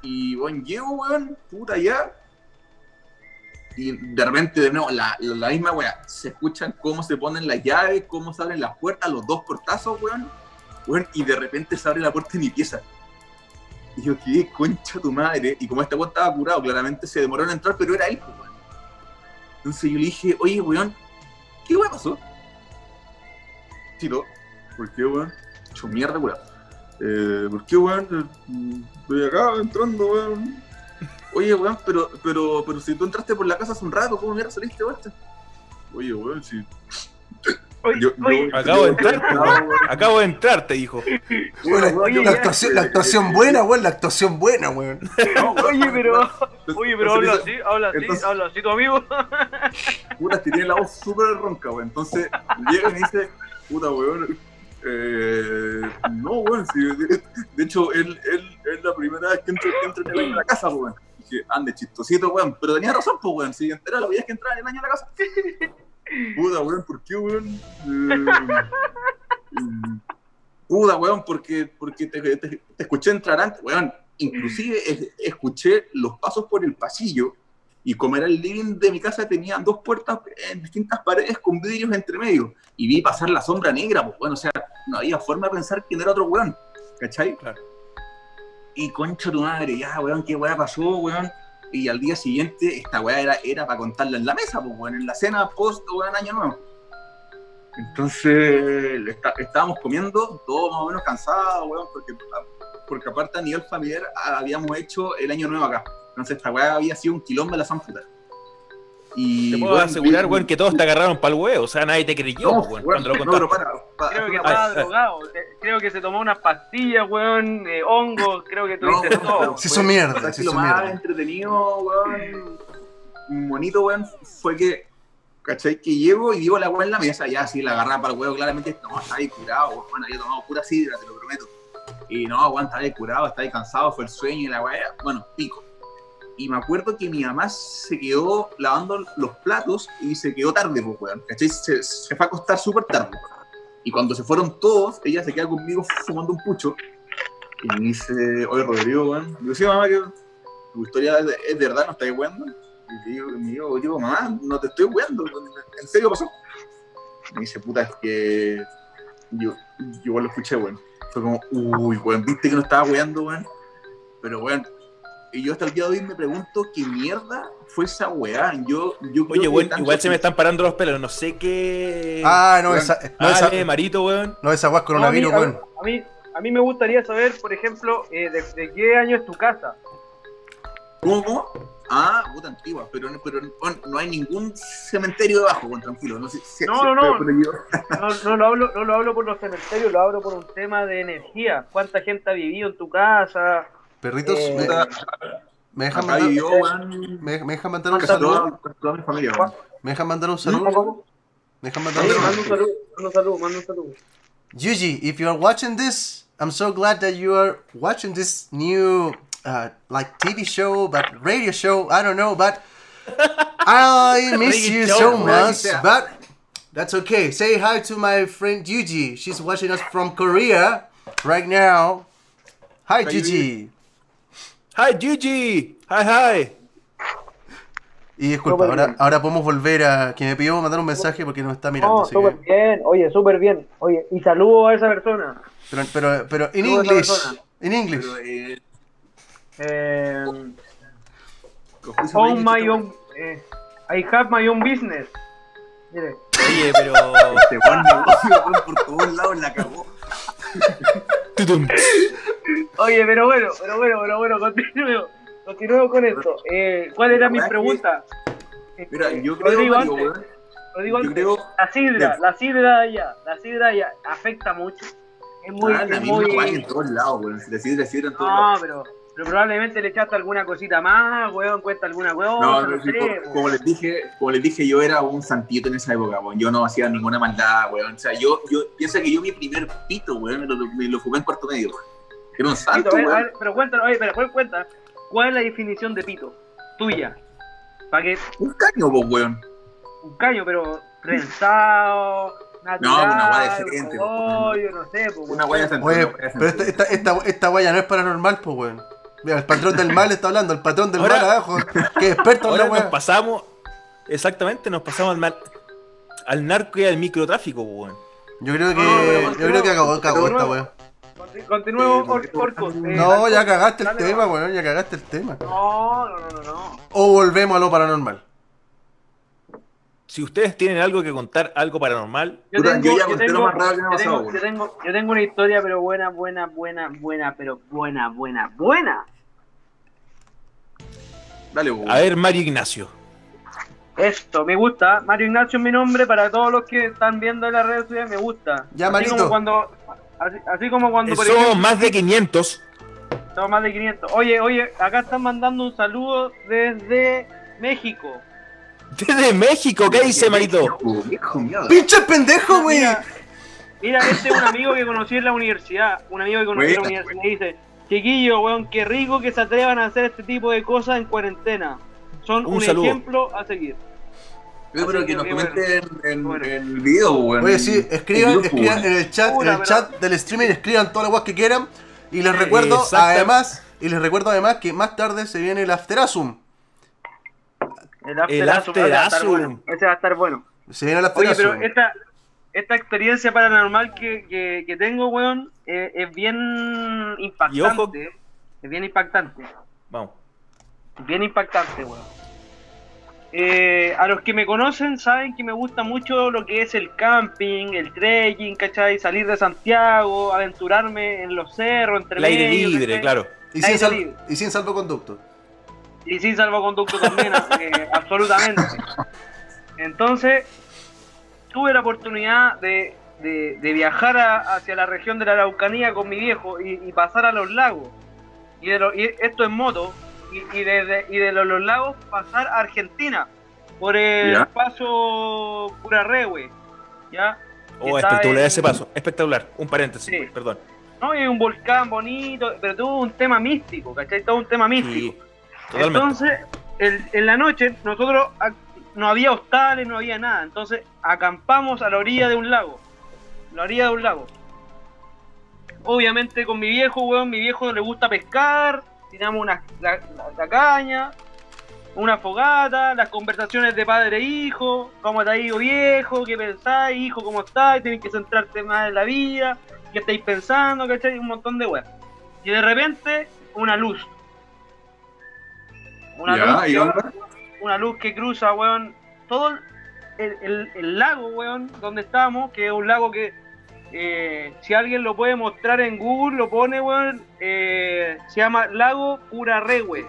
Y, weón, llego, weón, puta ya. Y de repente, de nuevo, la, la, la misma weá, se escuchan cómo se ponen las llaves, cómo se abren las puertas, los dos portazos, weón. Weón, y de repente se abre la puerta de mi pieza. Y yo, qué concha tu madre. Y como este weón estaba curado, claramente se demoró en entrar, pero era él, pues, weón. Entonces yo le dije, oye, weón, ¿qué weón pasó? Tito, ¿por qué, weón? Hecho mierda, weón. Eh, ¿Por qué, weón? Eh, Estoy acá entrando, weón. Oye, weón, pero, pero, pero si tú entraste por la casa hace un rato, ¿cómo mierda saliste, weón? Oye, weón, si. Oye, Yo- oye, yo- Acabo de entrar. [LAUGHS] Acabo de entrar, te dijo. Weón, la, Oye, la ya. actuación, la actuación buena, weón, la actuación buena, weón. No, oye, pero, oye, pero habla así, habla así, entonces- habla así tu amigo. puta, que tiene la voz súper ronca, weón. Entonces llega y me dice, puta, weón. Eh, no, weón, sí, de, de hecho, él, él es la primera vez que entra, que entra en el año a la casa, weón. Dije, ande, chistosito, weón. Pero tenía razón, pues, weón. Si entera la veías que entraba en el año a la casa. Puta, weón, ¿por qué, weón? Eh, mm, puta, weón, porque, porque te, te- te escuché entrar antes, weón. Inclusive es- escuché los pasos por el pasillo y como era el living de mi casa, tenían dos puertas en distintas paredes con vidrios entre medio. Y vi pasar la sombra negra, pues bueno, o sea, no había forma de pensar quién era otro weón. ¿Cachai? Claro. Y concha tu madre, ya, weón, qué weá pasó, weón. Y al día siguiente, esta weá era, era para contarla en la mesa, pues, en la cena post, weón, año nuevo. Entonces, está- estábamos comiendo, todos más o menos cansados, weón, porque, porque aparte a nivel familiar habíamos hecho el año nuevo acá. Entonces, esta weá había sido un quilombo de la San puta. Y, Te puedo weón, asegurar, weón, que todos te agarraron para el huevo. O sea, nadie te creyó, no, weón, weón, cuando lo no, contaste. para, Creo que estaba drogado. eh, Creo que se tomó unas pastillas, weón, eh, hongos, creo que tuviste weón, todo. Se hizo mierda. Lo más entretenido, weón, bonito, weón, fue que, ¿cachai? Que llego y digo la weón en la mesa, ya, sí, la agarraba para el huevo, claramente, no, estaba ahí curado, weón, había tomado pura sidra, te lo prometo. Y no, weón, estaba ahí curado, estaba ahí cansado, fue el sueño y la weá, bueno, pico. Y me acuerdo que mi mamá se quedó lavando los platos y se quedó tarde, pues, weón, ¿cachai? Se, se fue a acostar súper tarde. Y cuando se fueron todos, ella se queda conmigo fumando un pucho. Y me dice, oye, Rodrigo, weón. Digo, sí, mamá, que tu historia es de, verdad, no estás weando. Y digo, me digo, digo, mamá, no te estoy weando. ¿En serio pasó? Me dice, puta, es que yo, yo lo escuché, weón. Fue como, uy, weón, viste que no estaba weando, weón. Pero, weón, y yo hasta el día de hoy me pregunto qué mierda fue esa weá. Yo, yo Oye, weón, igual se me están parando los pelos, no sé qué. Ah, no, Weón. esa, no, esa, Ale, Marito, weón. no, esa weá es coronavirus, No, a mí- weón. A mí, a mí me gustaría saber, por ejemplo, eh, de, de qué año es tu casa. ¿Cómo? Ah, puta antigua, pero, no- pero no, no hay ningún cementerio debajo, weón, tranquilo. No, sé, si- No, si- no, no. pero- pero yo- No, no lo hablo, no lo hablo por los cementerios, lo hablo por un tema de energía. ¿Cuánta gente ha vivido en tu casa? Perritos, Eh, me, me dejan mandar, weón, me, me dejan mandar un saludo. toda, mi familia. Me dejan mandar un saludo. Me dejan mandar un manda saludo. un saludo, manda un saludo, manda un saludo. Yuji, if you are watching this, I'm so glad that you are watching this new, uh, like TV show, but radio show. I don't know, but [LAUGHS] I miss you so much. But that's okay. Say hi to my friend Yuji. She's watching us from Korea right now. Hi, Hi, Yuji. Hi, Gigi. Hi, hi. Y disculpa, Súper ahora, bien. ahora podemos volver a que me pidió mandar un mensaje porque nos está mirando. No, súper que- bien, oye, súper bien. Oye, y saludo a esa persona. pero, pero, pero in Saludos a esa English. persona. In English. Pero, eh, Eh, my own, eh, I have my own business. Mire, Oye, pero. Este buen [LAUGHS] negocio, por todos lados la cagó. [LAUGHS] Oye, pero bueno, pero bueno, pero bueno, continuemos, continuemos con esto. Eh, ¿Cuál era mi La pregunta? Mira, Eh, yo creo, Rodrigo, Mario, antes, Rodrigo, yo antes, creo- la sidra, la sidra allá, la sidra allá, afecta mucho. Es muy, ah, la es misma muy... en todos lados, weón. Si decir, decir en todos No, lados. pero, pero probablemente le echaste alguna cosita más, weón, cuesta alguna weón, No, no, no, sí, sé, como, weón. como les dije, como les dije, yo era un santito en esa época, weón. Yo no hacía ninguna maldad, weón. O sea, yo, yo piensa que yo mi primer pito, weón, me lo, me lo fumé en cuarto medio, weón. Era un Pito, santo, a ver, a weón. ver, pero cuéntanos, oye, pero ¿cuál cuenta? ¿Cuál es la definición de pito? Tuya. Para que Un caño, vos, weón. un caño, pero prensado, natural, una guaya diferente, oh, yo no sé, pues, Una weón. weá de Oye, pero esta, esta, esta, esta guaya no es paranormal, pues, weón. Mira, el patrón del mal está hablando, el patrón del Ahora- mal abajo, que experto en Ahora la nos pasamos. Exactamente, nos pasamos al, mar- al narco y al microtráfico, weón. Yo creo que, No, yo creo que acabó, acabó esta. Conti- Continuemos, Or- Orcos. eh, No, ya cagaste el tema, weón, ya cagaste el tema. No, no, no, no, no. O volvemos a lo paranormal. Si ustedes tienen algo que contar, algo paranormal, Yo tengo, ya raro que me ha yo pasado, tengo, weón. yo tengo, yo tengo una historia, pero buena, buena, buena, buena, pero buena, buena, buena. Dale, weón. a ver, Mario Ignacio. Esto, me gusta. Mario Ignacio es mi nombre para todos los que están viendo en las redes sociales, me gusta. Ya, así Marito. como cuando, así, así como cuando, por Somos ejemplo, más de 500. somos más de 500. Oye, oye, acá están mandando un saludo desde México. Desde México, ¿qué dice Marito? ¡Pinche pendejo, güey! Mira, mira, este es un amigo que conocí en la universidad. Un amigo que conocí en la universidad. Y dice, chiquillo, weón, qué rico que se atrevan a hacer este tipo de cosas en cuarentena. Son Un ejemplo a seguir. Yo Así que nos comenten en, el video, weón. Oye, sí, escriban, escriban en el chat, en el pero- chat del streaming, escriban todas las guas que quieran. Y les recuerdo además, y les recuerdo además que más tarde se viene el Afterasum. El After, El Asum, ese va a estar After bueno. Ese va a estar bueno. Se viene el Oye, pero esta, esta experiencia paranormal que, que, que tengo, weón, eh, es bien impactante. Y ojo- Es bien impactante. Vamos. Bien impactante, weón. Eh, a los que me conocen saben que me gusta mucho lo que es el camping, el trekking, ¿cachai? Salir de Santiago, aventurarme en los cerros, entre El aire medio, libre, ¿cachai? claro. Y sin, sal- salí. y sin salvoconducto. Y sin salvoconducto también, eh, [LAUGHS] absolutamente. Entonces, tuve la oportunidad de de, de viajar a- hacia la región de la Araucanía con mi viejo y, y pasar a los lagos. Y, de lo- y esto en moto. Y, y desde y de los, los lagos pasar a Argentina por el Ya. paso Pura Rehue. ¿Ya? Oh, espectacular en- ese paso. Espectacular. Un paréntesis, Sí. perdón. ¿no? Y un volcán bonito, pero tuvo un tema místico, ¿cachai? Todo un tema místico. Sí, Entonces, en la noche, nosotros ac- no había hostales, no había nada. Entonces, acampamos a la orilla de un lago. La orilla de un lago. Obviamente con mi viejo, weón, mi viejo le gusta pescar, tiramos una, la, caña, una fogata, las conversaciones de padre e hijo, cómo te ha viejo, qué pensáis, hijo, cómo estáis, tenéis que centrarte más en la vida, qué estáis pensando, ¿cachai? Un montón de weón. Y de repente, una luz. Una Ya, luz ¿y que- onda? una luz que cruza, weón, todo el, el- el lago, weón, donde estamos, que es un lago que, eh, si alguien lo puede mostrar en Google, lo pone, weón, eh, se llama Lago Curarrehue.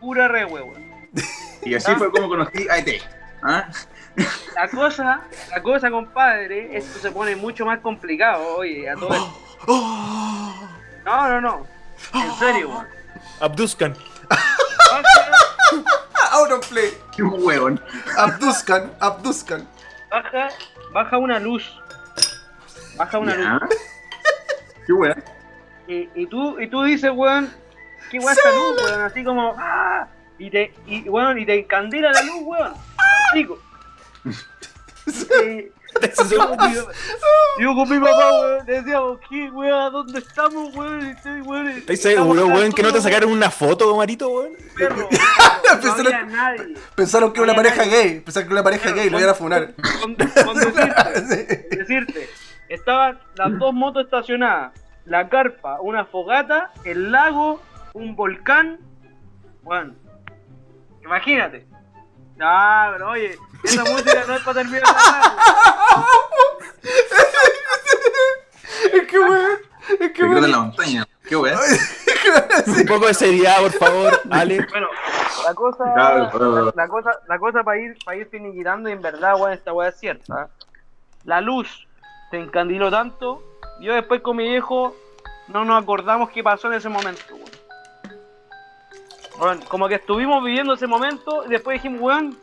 Curarrehue, weón. [LAUGHS] Y así fue como conocí a ET. ¿Ah? [LAUGHS] La cosa, la cosa, compadre, esto se pone mucho más complicado, oye, a todo esto. [GASPS] No, no, no. En serio, weón. Abduzcan. Baja, [LAUGHS] Out of play. Qué huevón. Abduzcan, abduzcan. baja, baja una luz. Baja una luz. Qué hueón. Y, y tú, y tú dices, weón, qué weón esta luz, weón, así como, ¡ah! Y te, y, weón, y te encandila la luz, weón, chico. [LAUGHS] [LAUGHS] yo, con mi- yo con mi papá, weón, le decíamos, ¿qué, weón? ¿Dónde estamos, weón? Y estoy, weón, ¿Estás seguro, weón, que no te sacaron una foto, Marito, weón? perro? [LAUGHS] No había nadie. Pensaron que era una pareja gay. Pensaron que era una pareja gay, lo iban a funar. Con, con decirte, [LAUGHS] decirte, estaban las dos motos estacionadas, la carpa, una fogata, el lago, un volcán, bueno, imagínate. No, pero oye, esa música no es para terminar la [LAUGHS] Es que weón. Es que weón. la montaña. Qué hueón. [LAUGHS] Un poco de seriedad, por favor, [LAUGHS] Ale. Bueno, la cosa, la, la cosa, la cosa para ir, para ir finiquitando y en verdad, weón, esta weá es cierta. La luz se encandiló tanto, yo después con mi viejo no nos acordamos qué pasó en ese momento, weón. Weón, como que estuvimos viviendo ese momento y después dijimos, weón,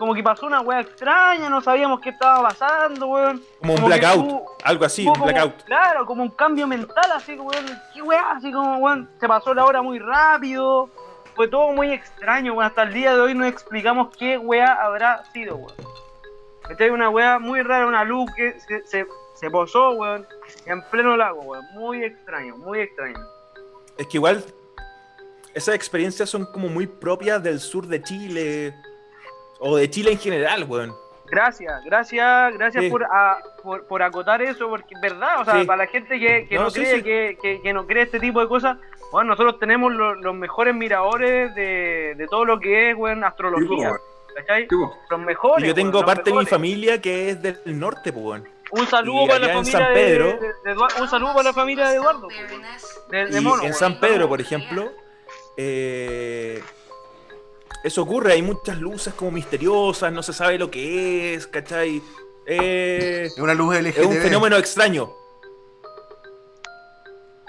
como que pasó una weá extraña, no sabíamos qué estaba pasando, weón. Como un Como blackout. Algo así, un como- blackout. Claro, como un cambio mental, así weón, qué weá, así como, weón, se pasó la hora muy rápido, fue todo muy extraño, weón, hasta el día de hoy no explicamos qué weá habrá sido, weón. Esta es una weá muy rara, una luz que se, se, se posó, weón, en pleno lago, weón, muy extraño, muy extraño. Es que igual esas experiencias son como muy propias del sur de Chile o de Chile en general, weón. Gracias, gracias, gracias Sí. por, a- por, por acotar eso, porque es verdad, o sea, Sí. para la gente que, que no, No, sí, cree sí. Que, que- que no cree este tipo de cosas, bueno, nosotros tenemos lo- los mejores miradores de, de todo lo que es, weón, astrología, ¿cachai? Los mejores. Y yo tengo weón, parte de mi familia que es del norte, pues, weón. Un saludo para la familia San de- Pedro- de, de Eduardo- un saludo para la familia de Eduardo, de Y Mono, en. San Pedro, por ejemplo, eh, eso ocurre, hay muchas luces como misteriosas, no se sabe lo que es, ¿cachai? Eh, Es una luz LGTB. es un fenómeno extraño,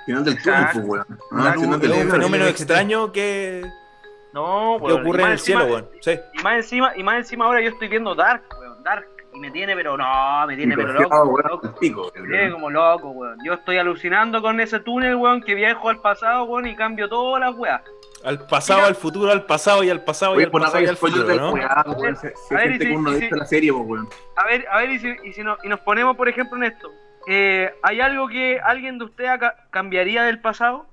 Final del túnel, pues, weón. Del es un fenómeno extraño que, No, weón, ocurre en el cielo, weón. Sí. Y más encima, y más encima ahora yo estoy viendo Dark, weón, Dark. Y me tiene, pero no, me tiene, pero loco, weón, loco. al pico, Me tiene como loco, weón. Yo estoy alucinando con ese túnel, weón, que viajo al pasado, weón, y cambio todas las weas. Al pasado, al futuro, al pasado y al pasado y al pasado y al futuro, ¿no? weón. Se se A ver, si- uno si- la serie, weón. A ver, a ver, y si, y si, no- y nos ponemos, por ejemplo, en esto. Eh, ¿Hay algo que alguien de ustedes acá cambiaría del pasado?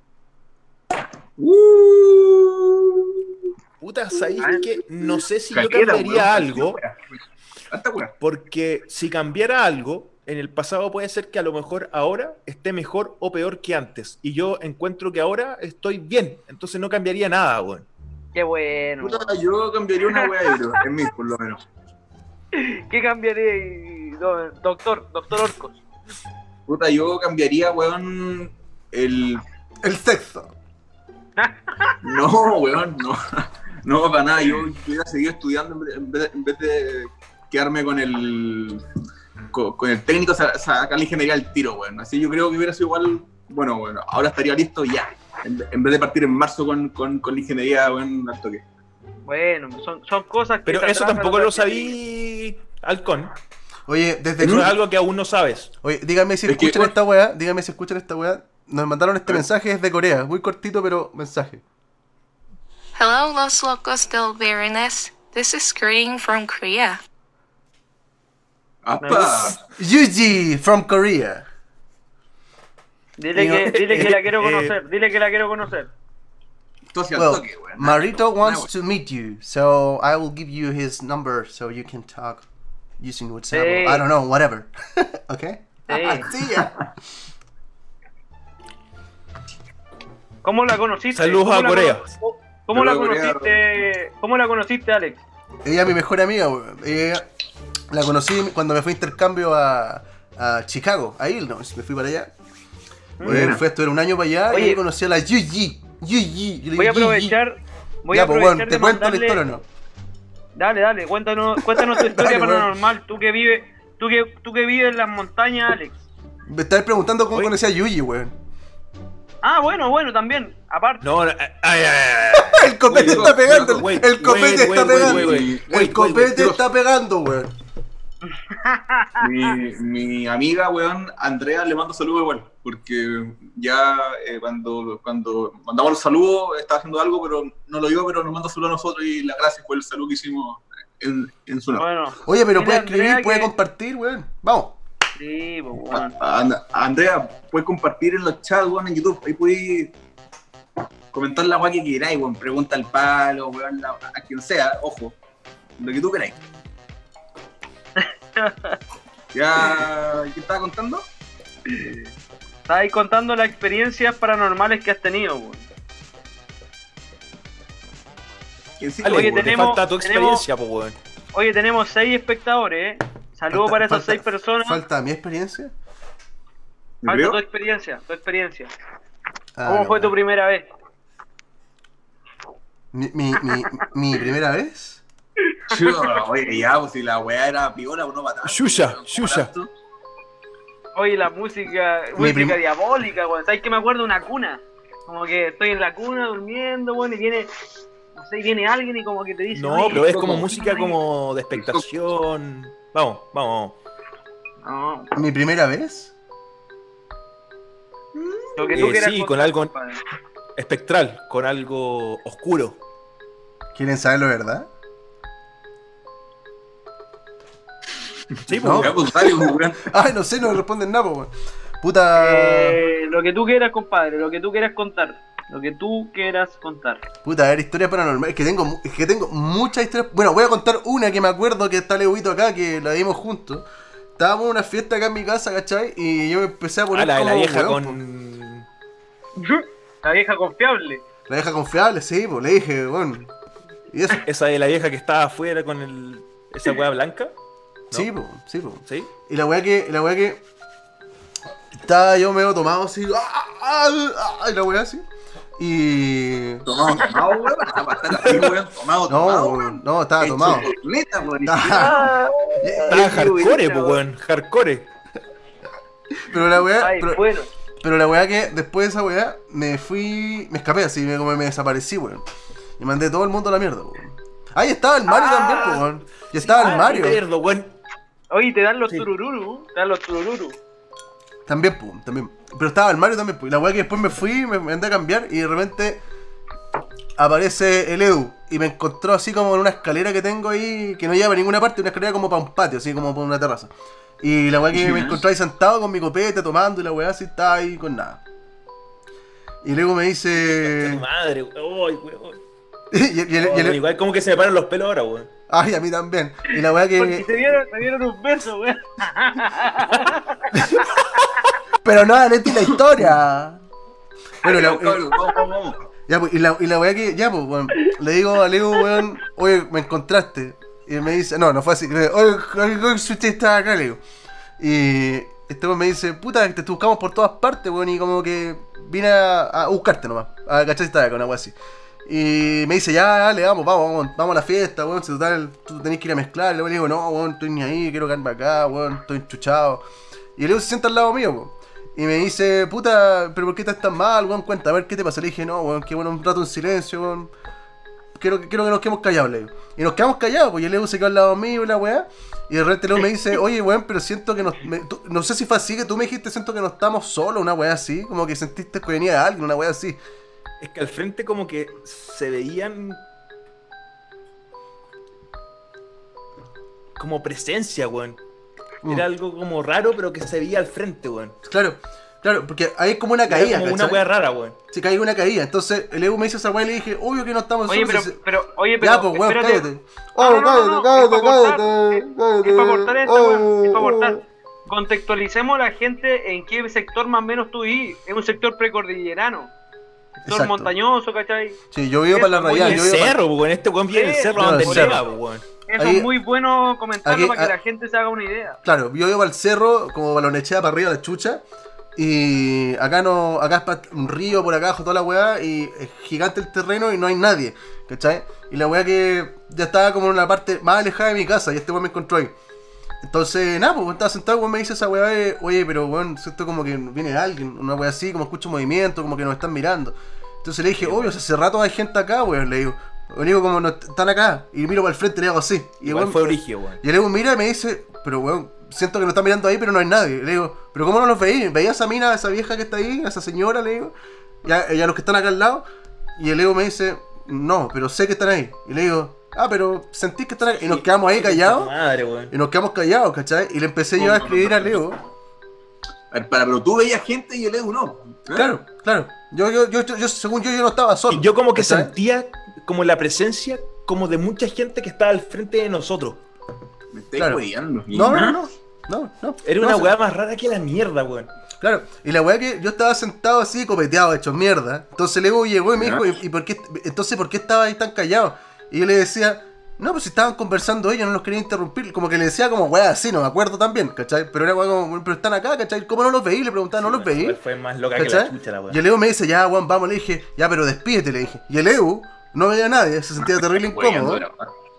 Puta, ¿sabéis que No sé si yo cambiaría weón. algo, Hasta porque si cambiara algo, en el pasado puede ser que a lo mejor ahora esté mejor o peor que antes. Y yo encuentro que ahora estoy bien, entonces no cambiaría nada, weón. Qué bueno. Puta, yo cambiaría una weá, en mí, por lo menos. [LAUGHS] ¿Qué cambiaría, do- doctor, doctor Orcos? Puta, yo cambiaría, weón, el... El sexo. [LAUGHS] No, weón, no. No, para nada. Yo hubiera seguido estudiando en vez de quedarme con el... con, con el técnico sa- sacar la ingeniería al tiro, weón. Así yo creo que hubiera sido igual, bueno, bueno, ahora estaría listo ya. En, en vez de partir en marzo con, con, con la ingeniería, weón, al toque. Bueno, son, son cosas que. Pero eso tampoco lo sabí, Halcón. Oye, desde Eso que- es algo que aún no sabes. Oye, díganme si Es que- escuchan esta weá, díganme si escuchan esta weá. Nos mandaron este ver. mensaje desde Corea, muy cortito pero mensaje. Hello, Los Locos del Viernes. This is Green from Korea. ¡Apa! Yuji from Korea. Dile que, dile que la quiero eh, conocer, dile que la quiero conocer. Well. Marito wants Ah, to meet you, so I will give you his number so you can talk using WhatsApp. Sí. I don't know, whatever. [LAUGHS] okay? Sí. [LAUGHS] See ya. ¿Cómo la conociste? Saludos ¿Cómo a la Corea. ¿Cómo la conociste? ¿Cómo la conociste, Alex? Ella es mi mejor amiga. Ella la conocí cuando me fui a intercambio a, a Chicago, a Illinois. Me fui para allá. Buena. Eh, fui a estudiar un año para allá y Oye. ahí conocí a la Yuji. Yuji. Yo le Voy a digo, aprovechar. Voy ya, a pues, aprovechar weón, de ¿te cuento la historia o no? Dale, dale, cuéntanos, cuéntanos tu [LAUGHS] historia Dale, paranormal. Tú que vives, tú que, tú que vives en las montañas, Alex. Me estabas preguntando cómo Oye. conocí a Yuji, weón. Ah, bueno, bueno, también. Aparte. No, no, ay, ay, ay, [LAUGHS] El copete está pegando. el copete está pegando. El copete está pegando, weón. [LAUGHS] Mi, mi amiga, weón, Andrea, le mando saludos igual, porque ya eh, cuando, cuando mandamos los saludos estaba haciendo algo, pero no lo dio, pero nos manda saludos a nosotros y la gracia fue el saludo que hicimos en, en su nombre. Bueno, Oye, pero puede Andrea escribir, puede que- compartir, weón. Vamos. sí, pues, bueno. A- a- Andrea, puedes compartir en los chats, weón, en YouTube, ahí puedes comentar la weá que queráis, weón, pregunta al palo, weón, la- a quien sea, ojo, lo que tú queráis. ¿Ya? ¿Qué estaba contando? Estás ahí contando las experiencias paranormales que has tenido, weón. Oye, te tenemos- falta tu tenemos- experiencia, weón. Oye, tenemos seis espectadores, ¿eh? Saludos Falta- para esas falta- seis personas. Falta mi experiencia. ¿Me Falta creo? tu experiencia, tu experiencia. Ah, ¿Cómo no, fue tu primera vez? Mi, mi, mi, mi primera vez. [LAUGHS] Oye, ya, pues si la weá era piola, no para tanto, Xuxa, weón, ¿cómo Xuxa. tanto? Oye, la música, música prim- diabólica, weón. ¿Sabes que me acuerdo de una cuna? Como que estoy en la cuna durmiendo, weón, y viene, no sé, y viene alguien y como que te dice, No, "Oye, pero es como- como música como de expectación. Vamos, vamos, vamos. No, Mi primera vez. lo que tú Eh, sí, con algo-. Espectral, con algo oscuro. ¿Quieren saber la verdad? Sí, No. pues, Ya, pues dale, pues, weón. Ay, no sé, no me responden nada, weón. Puta. Eh, lo que tú quieras, compadre, lo que tú quieras contar. Lo que tú quieras contar. Puta, a ver, historia paranormal. Es que tengo, es que tengo muchas historias. Bueno, voy a contar una que me acuerdo que está Leuito acá, que la vimos juntos. Estábamos en una fiesta acá en mi casa, ¿cachai? Y yo me empecé a poner ah, la de la como vieja weón, con. La vieja confiable. La vieja confiable, sí, pues le dije, bueno. Y eso, Esa de la vieja que estaba afuera con el. Esa weá blanca. Sí, pues, sí, pues. ¿Sí? Y la weá que, la weá que. Estaba yo medio tomado así. ¡ah, ah, ah! y la weá así. Y. Tomado, tomado, weón. Para estar así, weón. Tomado, No, tomado, weón, weón. no, estaba tomado. weón. Estaba- hardcore, buena, pues, weón. Hardcore. Pero la weá. Ay, pero- bueno. Pero la weá que después de esa weá me fui. Me escapé así, me, como me desaparecí, weón. Y mandé todo el mundo a la mierda, weón. Ahí estaba el Mario Ah. también, pues, weón. Y estaba Ah, el Mario. mierda, weón. Oye, te dan los Sí. turururu. Te dan los turururu. También, pues, también. Pero estaba el Mario también, pues. Y la weá que después me fui, me, me andé a cambiar y de repente aparece el Edu. Y me encontró así como en una escalera que tengo ahí, que no lleva a ninguna parte, una escalera como para un patio, así como para una terraza. Y la weá que me encontró ahí sentado con mi copete tomando y la weá así estaba ahí con nada. Y luego me Tu dice. madre, weón. weón. [LAUGHS] y, y- Igual como que se me paran los pelos ahora, weón. Ay, a mí también. Y la weá Porque que. te dieron, te dieron un beso, weón. [LAUGHS] Pero no, Neti, la historia. Bueno, la, Vamos, vamos, vamos. ya, pues, y la, y la weá que. Ya, pues, weón. Le digo a Leo, weón, oye, me encontraste. Y él me dice, no, no fue así. Le digo, Oye, oye, usted está acá, le digo. Y este weón me dice, puta, te buscamos por todas partes, weón, y como que vine a, a buscarte nomás. A cachar si estaba acá, una weá así. Y me dice, ya, dale, vamos, vamos, vamos, vamos a la fiesta, weón. Si total, tú tenés que ir a mezclar. Y luego le digo, no, weón, estoy ni ahí, quiero quedarme acá, weón, estoy enchuchado. Y luego se sienta al lado mío, weón. Y me dice, puta, pero ¿por qué estás tan mal, weón? Cuenta, a ver qué te pasa. Le dije, no, weón, que bueno, un rato en silencio, weón. Quiero, quiero que nos quedemos callados, le digo. Y nos quedamos callados, pues y el Leo se quedó al lado mío y la weá. Y de repente luego me dice, [LAUGHS] oye, weón, pero siento que nos. me- tú- no sé si fue así que tú me dijiste, siento que no estamos solos, una weá así. Como que sentiste que venía alguien, una weá así. Es que al frente como que se veían como presencia, weón. Mm. Era algo como raro, pero que se veía al frente, weón. Claro, claro, porque hay como una Era caída, como una weá rara, weón. Se caía una caída. Entonces el Evo me hizo esa weá y le dije, obvio que no estamos Oye, pero, pero, oye, pero, ya, pues, weón, espérate. cállate. Oh, no, no, no, cállate, es cállate, cortar, cállate, es- cállate. Es para cortar esta, weón, es para Oh. cortar. Contextualicemos a la gente en qué sector más o menos tú vivís. Es un sector precordillerano. Sector Exacto. montañoso, ¿cachai? Sí, yo vivo para la Eso, rayada. el Yo vivo para... cerro, weón. Este weón viene del cerro donde el llega, weón. Eso Ahí- es muy bueno comentarlo aquí- para que la gente se haga una idea. Claro, yo vivo para el cerro, como balonechea para arriba la chucha. Y acá no, acá es un río por acá, toda la weá, y es gigante el terreno y no hay nadie, ¿cachai? Y la weá que ya estaba como en la parte más alejada de mi casa, y este weón me encontró ahí. Entonces, nada, pues estaba sentado, weón me dice esa weá de, oye, pero weón, siento como que viene alguien, una weá así, como escucho movimiento, como que nos están mirando. Entonces le dije, obvio, hace rato hay gente acá, weón, le digo. Le digo, como no están acá, y miro para el frente y le hago así. Y el Igual weón- fue origen, weón. y el Evo mira y me dice, pero weón, siento que nos están mirando ahí, pero no hay nadie. Le digo, pero ¿cómo no los veí? ¿Veía a esa mina, a esa vieja que está ahí, a esa señora? Le digo, y a, y a los que están acá al lado. Y el Evo me dice, no, pero sé que están ahí. Y le digo, ah, pero sentís que están ahí. Y nos quedamos ahí callados. Madre, weón. Y nos quedamos callados, ¿cachai? Y le empecé yo a escribir. A ver, para, pero tú veías gente y el Edu no. ¿eh? Claro, claro. Yo, yo, yo, yo- según yo, yo no estaba solo. Y yo como que sentía como la presencia como de mucha gente que estaba al frente de nosotros. Me estáis Claro. No, no, no. No, no. Era No, una weá más rara que la mierda, weón. Claro, y la weá que yo estaba sentado así, copeteado, hecho mierda. Entonces luego llegó y me dijo, ¿y, y por qué, entonces por qué estaba ahí tan callado? Y yo le decía, no, pues si estaban conversando ellos, no los quería interrumpir. Como que le decía como weá así, no me acuerdo también, ¿cachai? Pero era weá como, pero están acá, ¿cachai? ¿Cómo no los veí? Le preguntaba, ¿no los veí? Fue más loca que la chucha la weá. Y el Evo me dice, ya, Juan, vamos, le dije, ya, pero despídete, le dije. Y el Evo no veía a nadie, se sentía [LAUGHS] terrible incómodo.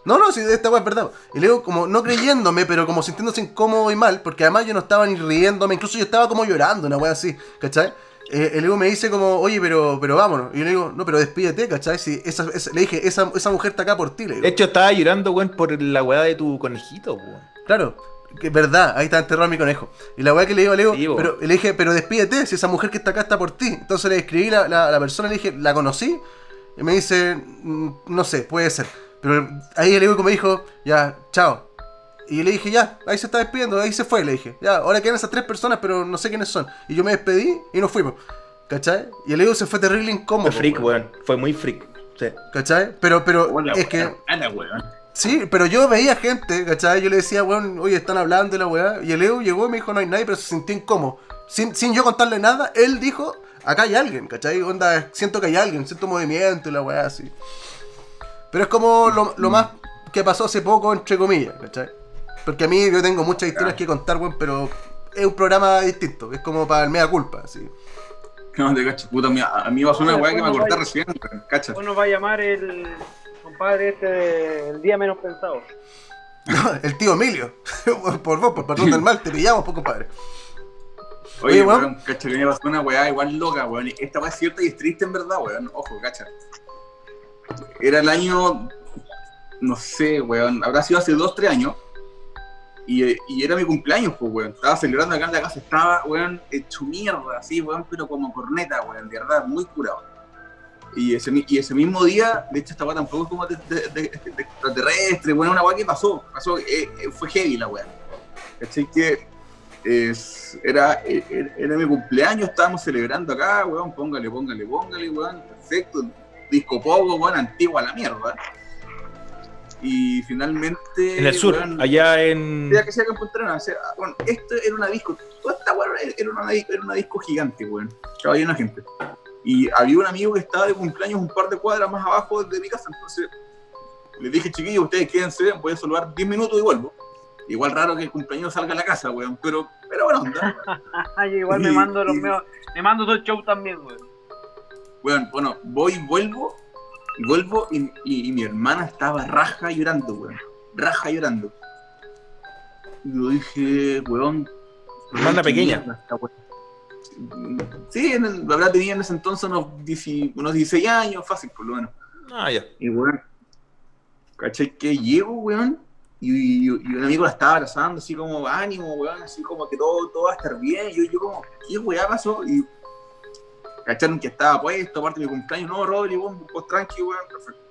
No, no, sí, esta weá es verdad. Y luego, como no creyéndome, pero como sintiéndose incómodo y mal, porque además yo no estaba ni riéndome, incluso yo estaba como llorando, una weá así, ¿cachai? Eh, el Evo me dice como, oye, pero, pero vámonos. Y yo le digo, no, pero despídete, ¿cachai? Si esa, esa- le dije, esa, esa mujer está acá por ti, le digo. De hecho, estaba llorando, weón, por la weá de tu conejito, weón. Claro, que es verdad, ahí está enterrado mi conejo. Y la weá que le digo, le digo, Sí, bo. pero, le dije, pero despídete, si esa mujer que está acá está por ti. Entonces le escribí la, la, la persona, le dije, ¿la conocí? Y me dice, "Mm, no sé, puede ser. Pero ahí el Evo me dijo, ya, chao. Y yo le dije, ya, ahí se está despidiendo, ahí se fue, le dije. Ya, ahora quedan esas tres personas, pero no sé quiénes son. Y yo me despedí y nos fuimos. ¿Cachai? Y el Evo se fue terrible incómodo. Fue freak, weón. Fue muy freak. Sí. ¿Cachai? Pero, pero, Hola, es que... Ana, weón. Sí, pero yo veía gente, ¿cachai? Yo le decía, weón, oye, están hablando de la weá. Y el Evo llegó y me dijo, no hay nadie, pero se sintió incómodo. Sin, sin yo contarle nada, él dijo, acá hay alguien, ¿cachai? Onda, siento que hay alguien, siento movimiento y la weá así. Pero es como lo, lo más que pasó hace poco, entre comillas, ¿cachai? Porque a mí yo tengo muchas historias que contar, weón, pero es un programa distinto, es como para el mea culpa, así. No te cacho, puta, mía, a mí pasó una weá que me acordé Vaya. recién, weón, cacha. Nos va a llamar el compadre este de El Día Menos Pensado. el tío Emilio, [LAUGHS] por vos, por patrón del mal, te pillamos, pues, compadre. Oye, Oye, weón. weón, cacha, que me pasó una weá igual loca, weón. y Esta weá es cierta y es triste en verdad, weón. Ojo, cacha. Era el año, no sé, weón, habrá sido hace dos, tres años. Y, era mi cumpleaños, pues, weón. Estaba celebrando acá en la casa, estaba, weón, hecho mierda, así, weón, pero como corneta, weón, de verdad, muy curado. Y ese, y ese mismo día, de hecho, esta weá tampoco como de, de- extraterrestre, weón, una weá que pasó, pasó, eh, eh, fue heavy la weá. Así que era, era, era mi cumpleaños, estábamos celebrando acá, weón, póngale, póngale, póngale, weón, perfecto, disco poco, weón, antigua la mierda. Y finalmente... En el sur, weón, allá en. ya que sea que o sea, bueno, esto era una disco, toda esta weón era una, disco- era una disco gigante, weón, estaba llena de gente. Y había un amigo que estaba de cumpleaños un par de cuadras más abajo de mi casa, entonces les dije, chiquillos, ustedes quédense, voy a saludar 10 minutos y vuelvo. Igual raro que el cumpleaños salga a la casa, weón, pero, pero bueno, onda. [LAUGHS] Ay, igual me mando los y- meos, me mando todo el show también, güey. Weón, bueno, voy y vuelvo Y vuelvo y, y- y mi hermana estaba raja llorando, weón. Raja llorando. Y yo dije, weón. Hermana pequeña. esta. Sí, en el, habrá tenido en ese entonces unos, 10 unos 16 años, fácil, por lo menos. Ah, ya. Y weón, ¿cachai? Que llego, weón, y, y- y un amigo la estaba abrazando, así como ánimo, weón, así como que todo, todo va a estar bien. Y yo, yo como, ¿qué weá pasó? Y cacharon que estaba puesto, aparte de mi cumpleaños, no, Rodri, weón, pues tranqui, weón, perfecto.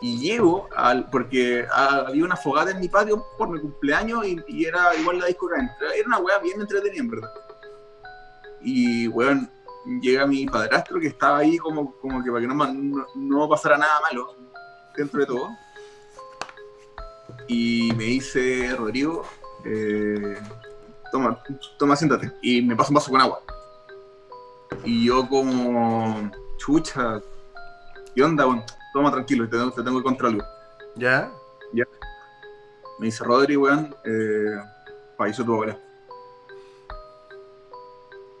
Y llego, al, porque había una fogata en mi patio por mi cumpleaños y, era igual la disco que. Era una weá bien entretenida, en verdad. Y, weón, llega mi padrastro que estaba ahí como, como que para que no, no, no pasara nada malo dentro de todo. Y me dice, Rodrigo, eh, toma, toma, siéntate. Y me pasa un vaso con agua. Y yo como, chucha, ¿qué onda? Bueno, toma tranquilo, te, tengo- te tengo que contar algo. ¿Ya? Me dice, Rodri, weón, eh, falleció tu abuela.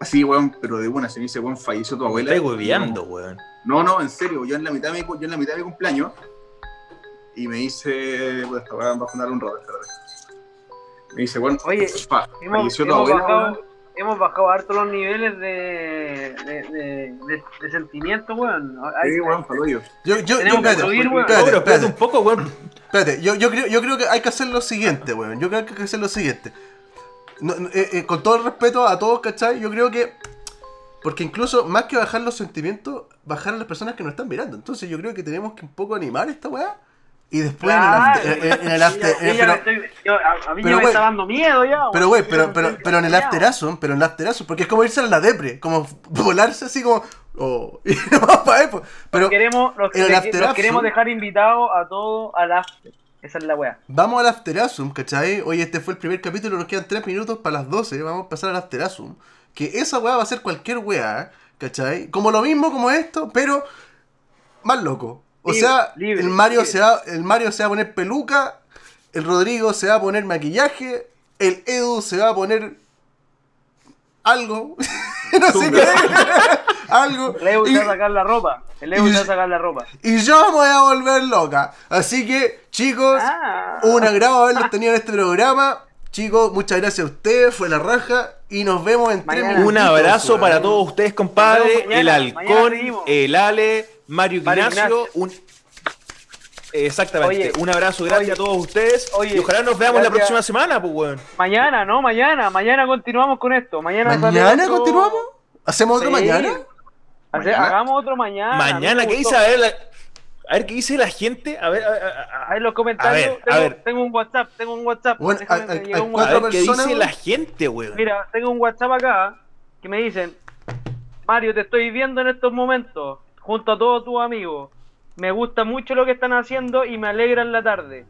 Así, weón, pero de buena, se me dice, weón, falleció tu abuela. Estoy hueveando, weón. No, no, en serio, yo en la mitad de mi, yo en la mitad de mi cumpleaños y me dice, pues esta weá va a sonar un espérate. Me dice, bueno, Oye, fa- Hemos, falleció tu abuela, bajado, weón. Hemos bajado harto los niveles de, de, de, de, de sentimiento, weón. Hay- Sí, weón, para yo. Yo, yo, yo, espérate, weón. Espérate, pero espérate espérate, un poco, weón. espérate. Yo, yo, creo, yo creo que hay que hacer lo siguiente, weón. Yo creo que hay que hacer lo siguiente. No, no, eh, eh, con todo el respeto a todos, ¿cachai? Yo creo que. Porque incluso, más que bajar los sentimientos, bajar a las personas que nos están mirando. Entonces, yo creo que tenemos que un poco animar esta weá. Y después Claro. en el after. en el after- Yo ya- yo eh, pero- estoy- yo- a, a mí pero, ya me está dando miedo ya. Pero, güey, pero, pero, pero en el afterazo, pero en el afterazo, porque es como irse a la depre, como [LAUGHS] volarse así como. Oh, [LAUGHS] y no pues. Pero queremos, los, en el afterazo- queremos dejar invitados a todos al after. Esa es la weá. vamos al afterasum, ¿cachai? Oye, este fue el primer capítulo, nos quedan 3 minutos para las 12, vamos a pasar al afterasum. Que esa weá va a ser cualquier weá, ¿cachai? Como lo mismo como esto, pero más loco. O Libre, sea, libre, el, Mario libre. se va, el Mario se va a poner peluca, el Rodrigo se va a poner maquillaje, el Edu se va a poner algo, [LAUGHS] no sé qué, [LAUGHS] algo. El Y- se va a sacar la ropa. El y- se va a sacar la ropa. y yo me voy a volver loca. Así que, chicos, Ah. un agrado haberlos [LAUGHS] tenido en este programa. Chicos, muchas gracias a ustedes, fue la raja. Y nos vemos en tres Mañana. minutos. Un abrazo para todos ustedes, compadre. Mañana, el Halcón, el Ale, Mario Mario Ignacio. Un... Exactamente. Oye, un abrazo grande oye, a todos ustedes. oye, y ojalá nos veamos la próxima semana, pues, weón. Mañana, no, mañana. Mañana continuamos con esto. Mañana, ¿Mañana otro- continuamos? ¿Hacemos otro Sí. mañana? Hace- ¿Mañana? Hagamos otro mañana. A Mañana, ¿qué dice? A ver, la- a ver qué dice la gente. A ver, a, a- a- Ahí los comentarios. A ver, tengo, a ver. tengo un WhatsApp, tengo un WhatsApp. Bueno, hay un a cuatro ver qué personas, dice la gente, weón. Mira, tengo un WhatsApp acá que me dicen, Mario, te estoy viendo en estos momentos, junto a todos tus amigos. Me gusta mucho lo que están haciendo y me alegra en la tarde.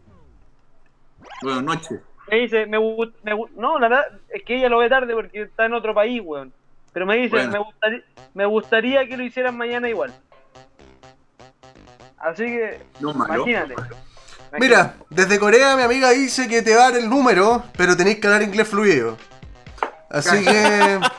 Buenas noches. Me dice, me, me gu- no, la verdad es que ella lo ve tarde porque está en otro país, weón. Pero me dice, Bueno. me, gustaría, me gustaría que lo hicieran mañana igual. Así que, No es malo. imagínate. Mira, desde Corea mi amiga dice que te va a dar el número, pero tenéis que hablar inglés fluido. Así que. [LAUGHS]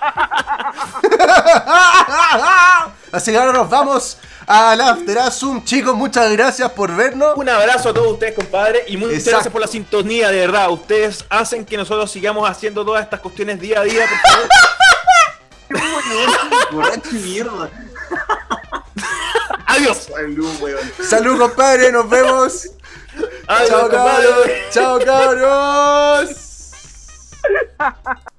[LAUGHS] Así que ahora nos vamos al After Zoom. Chicos, muchas gracias por vernos. Un abrazo a todos ustedes, compadre, y muchas Exacto. gracias por la sintonía, de verdad. Ustedes hacen que nosotros sigamos haciendo todas estas cuestiones día a día. Por favor. Mierda. [LAUGHS] Adiós. Salud, weón. Salud, compadre, nos vemos. Adiós, Chao, compadre. cabros. Chao, cabros. [LAUGHS]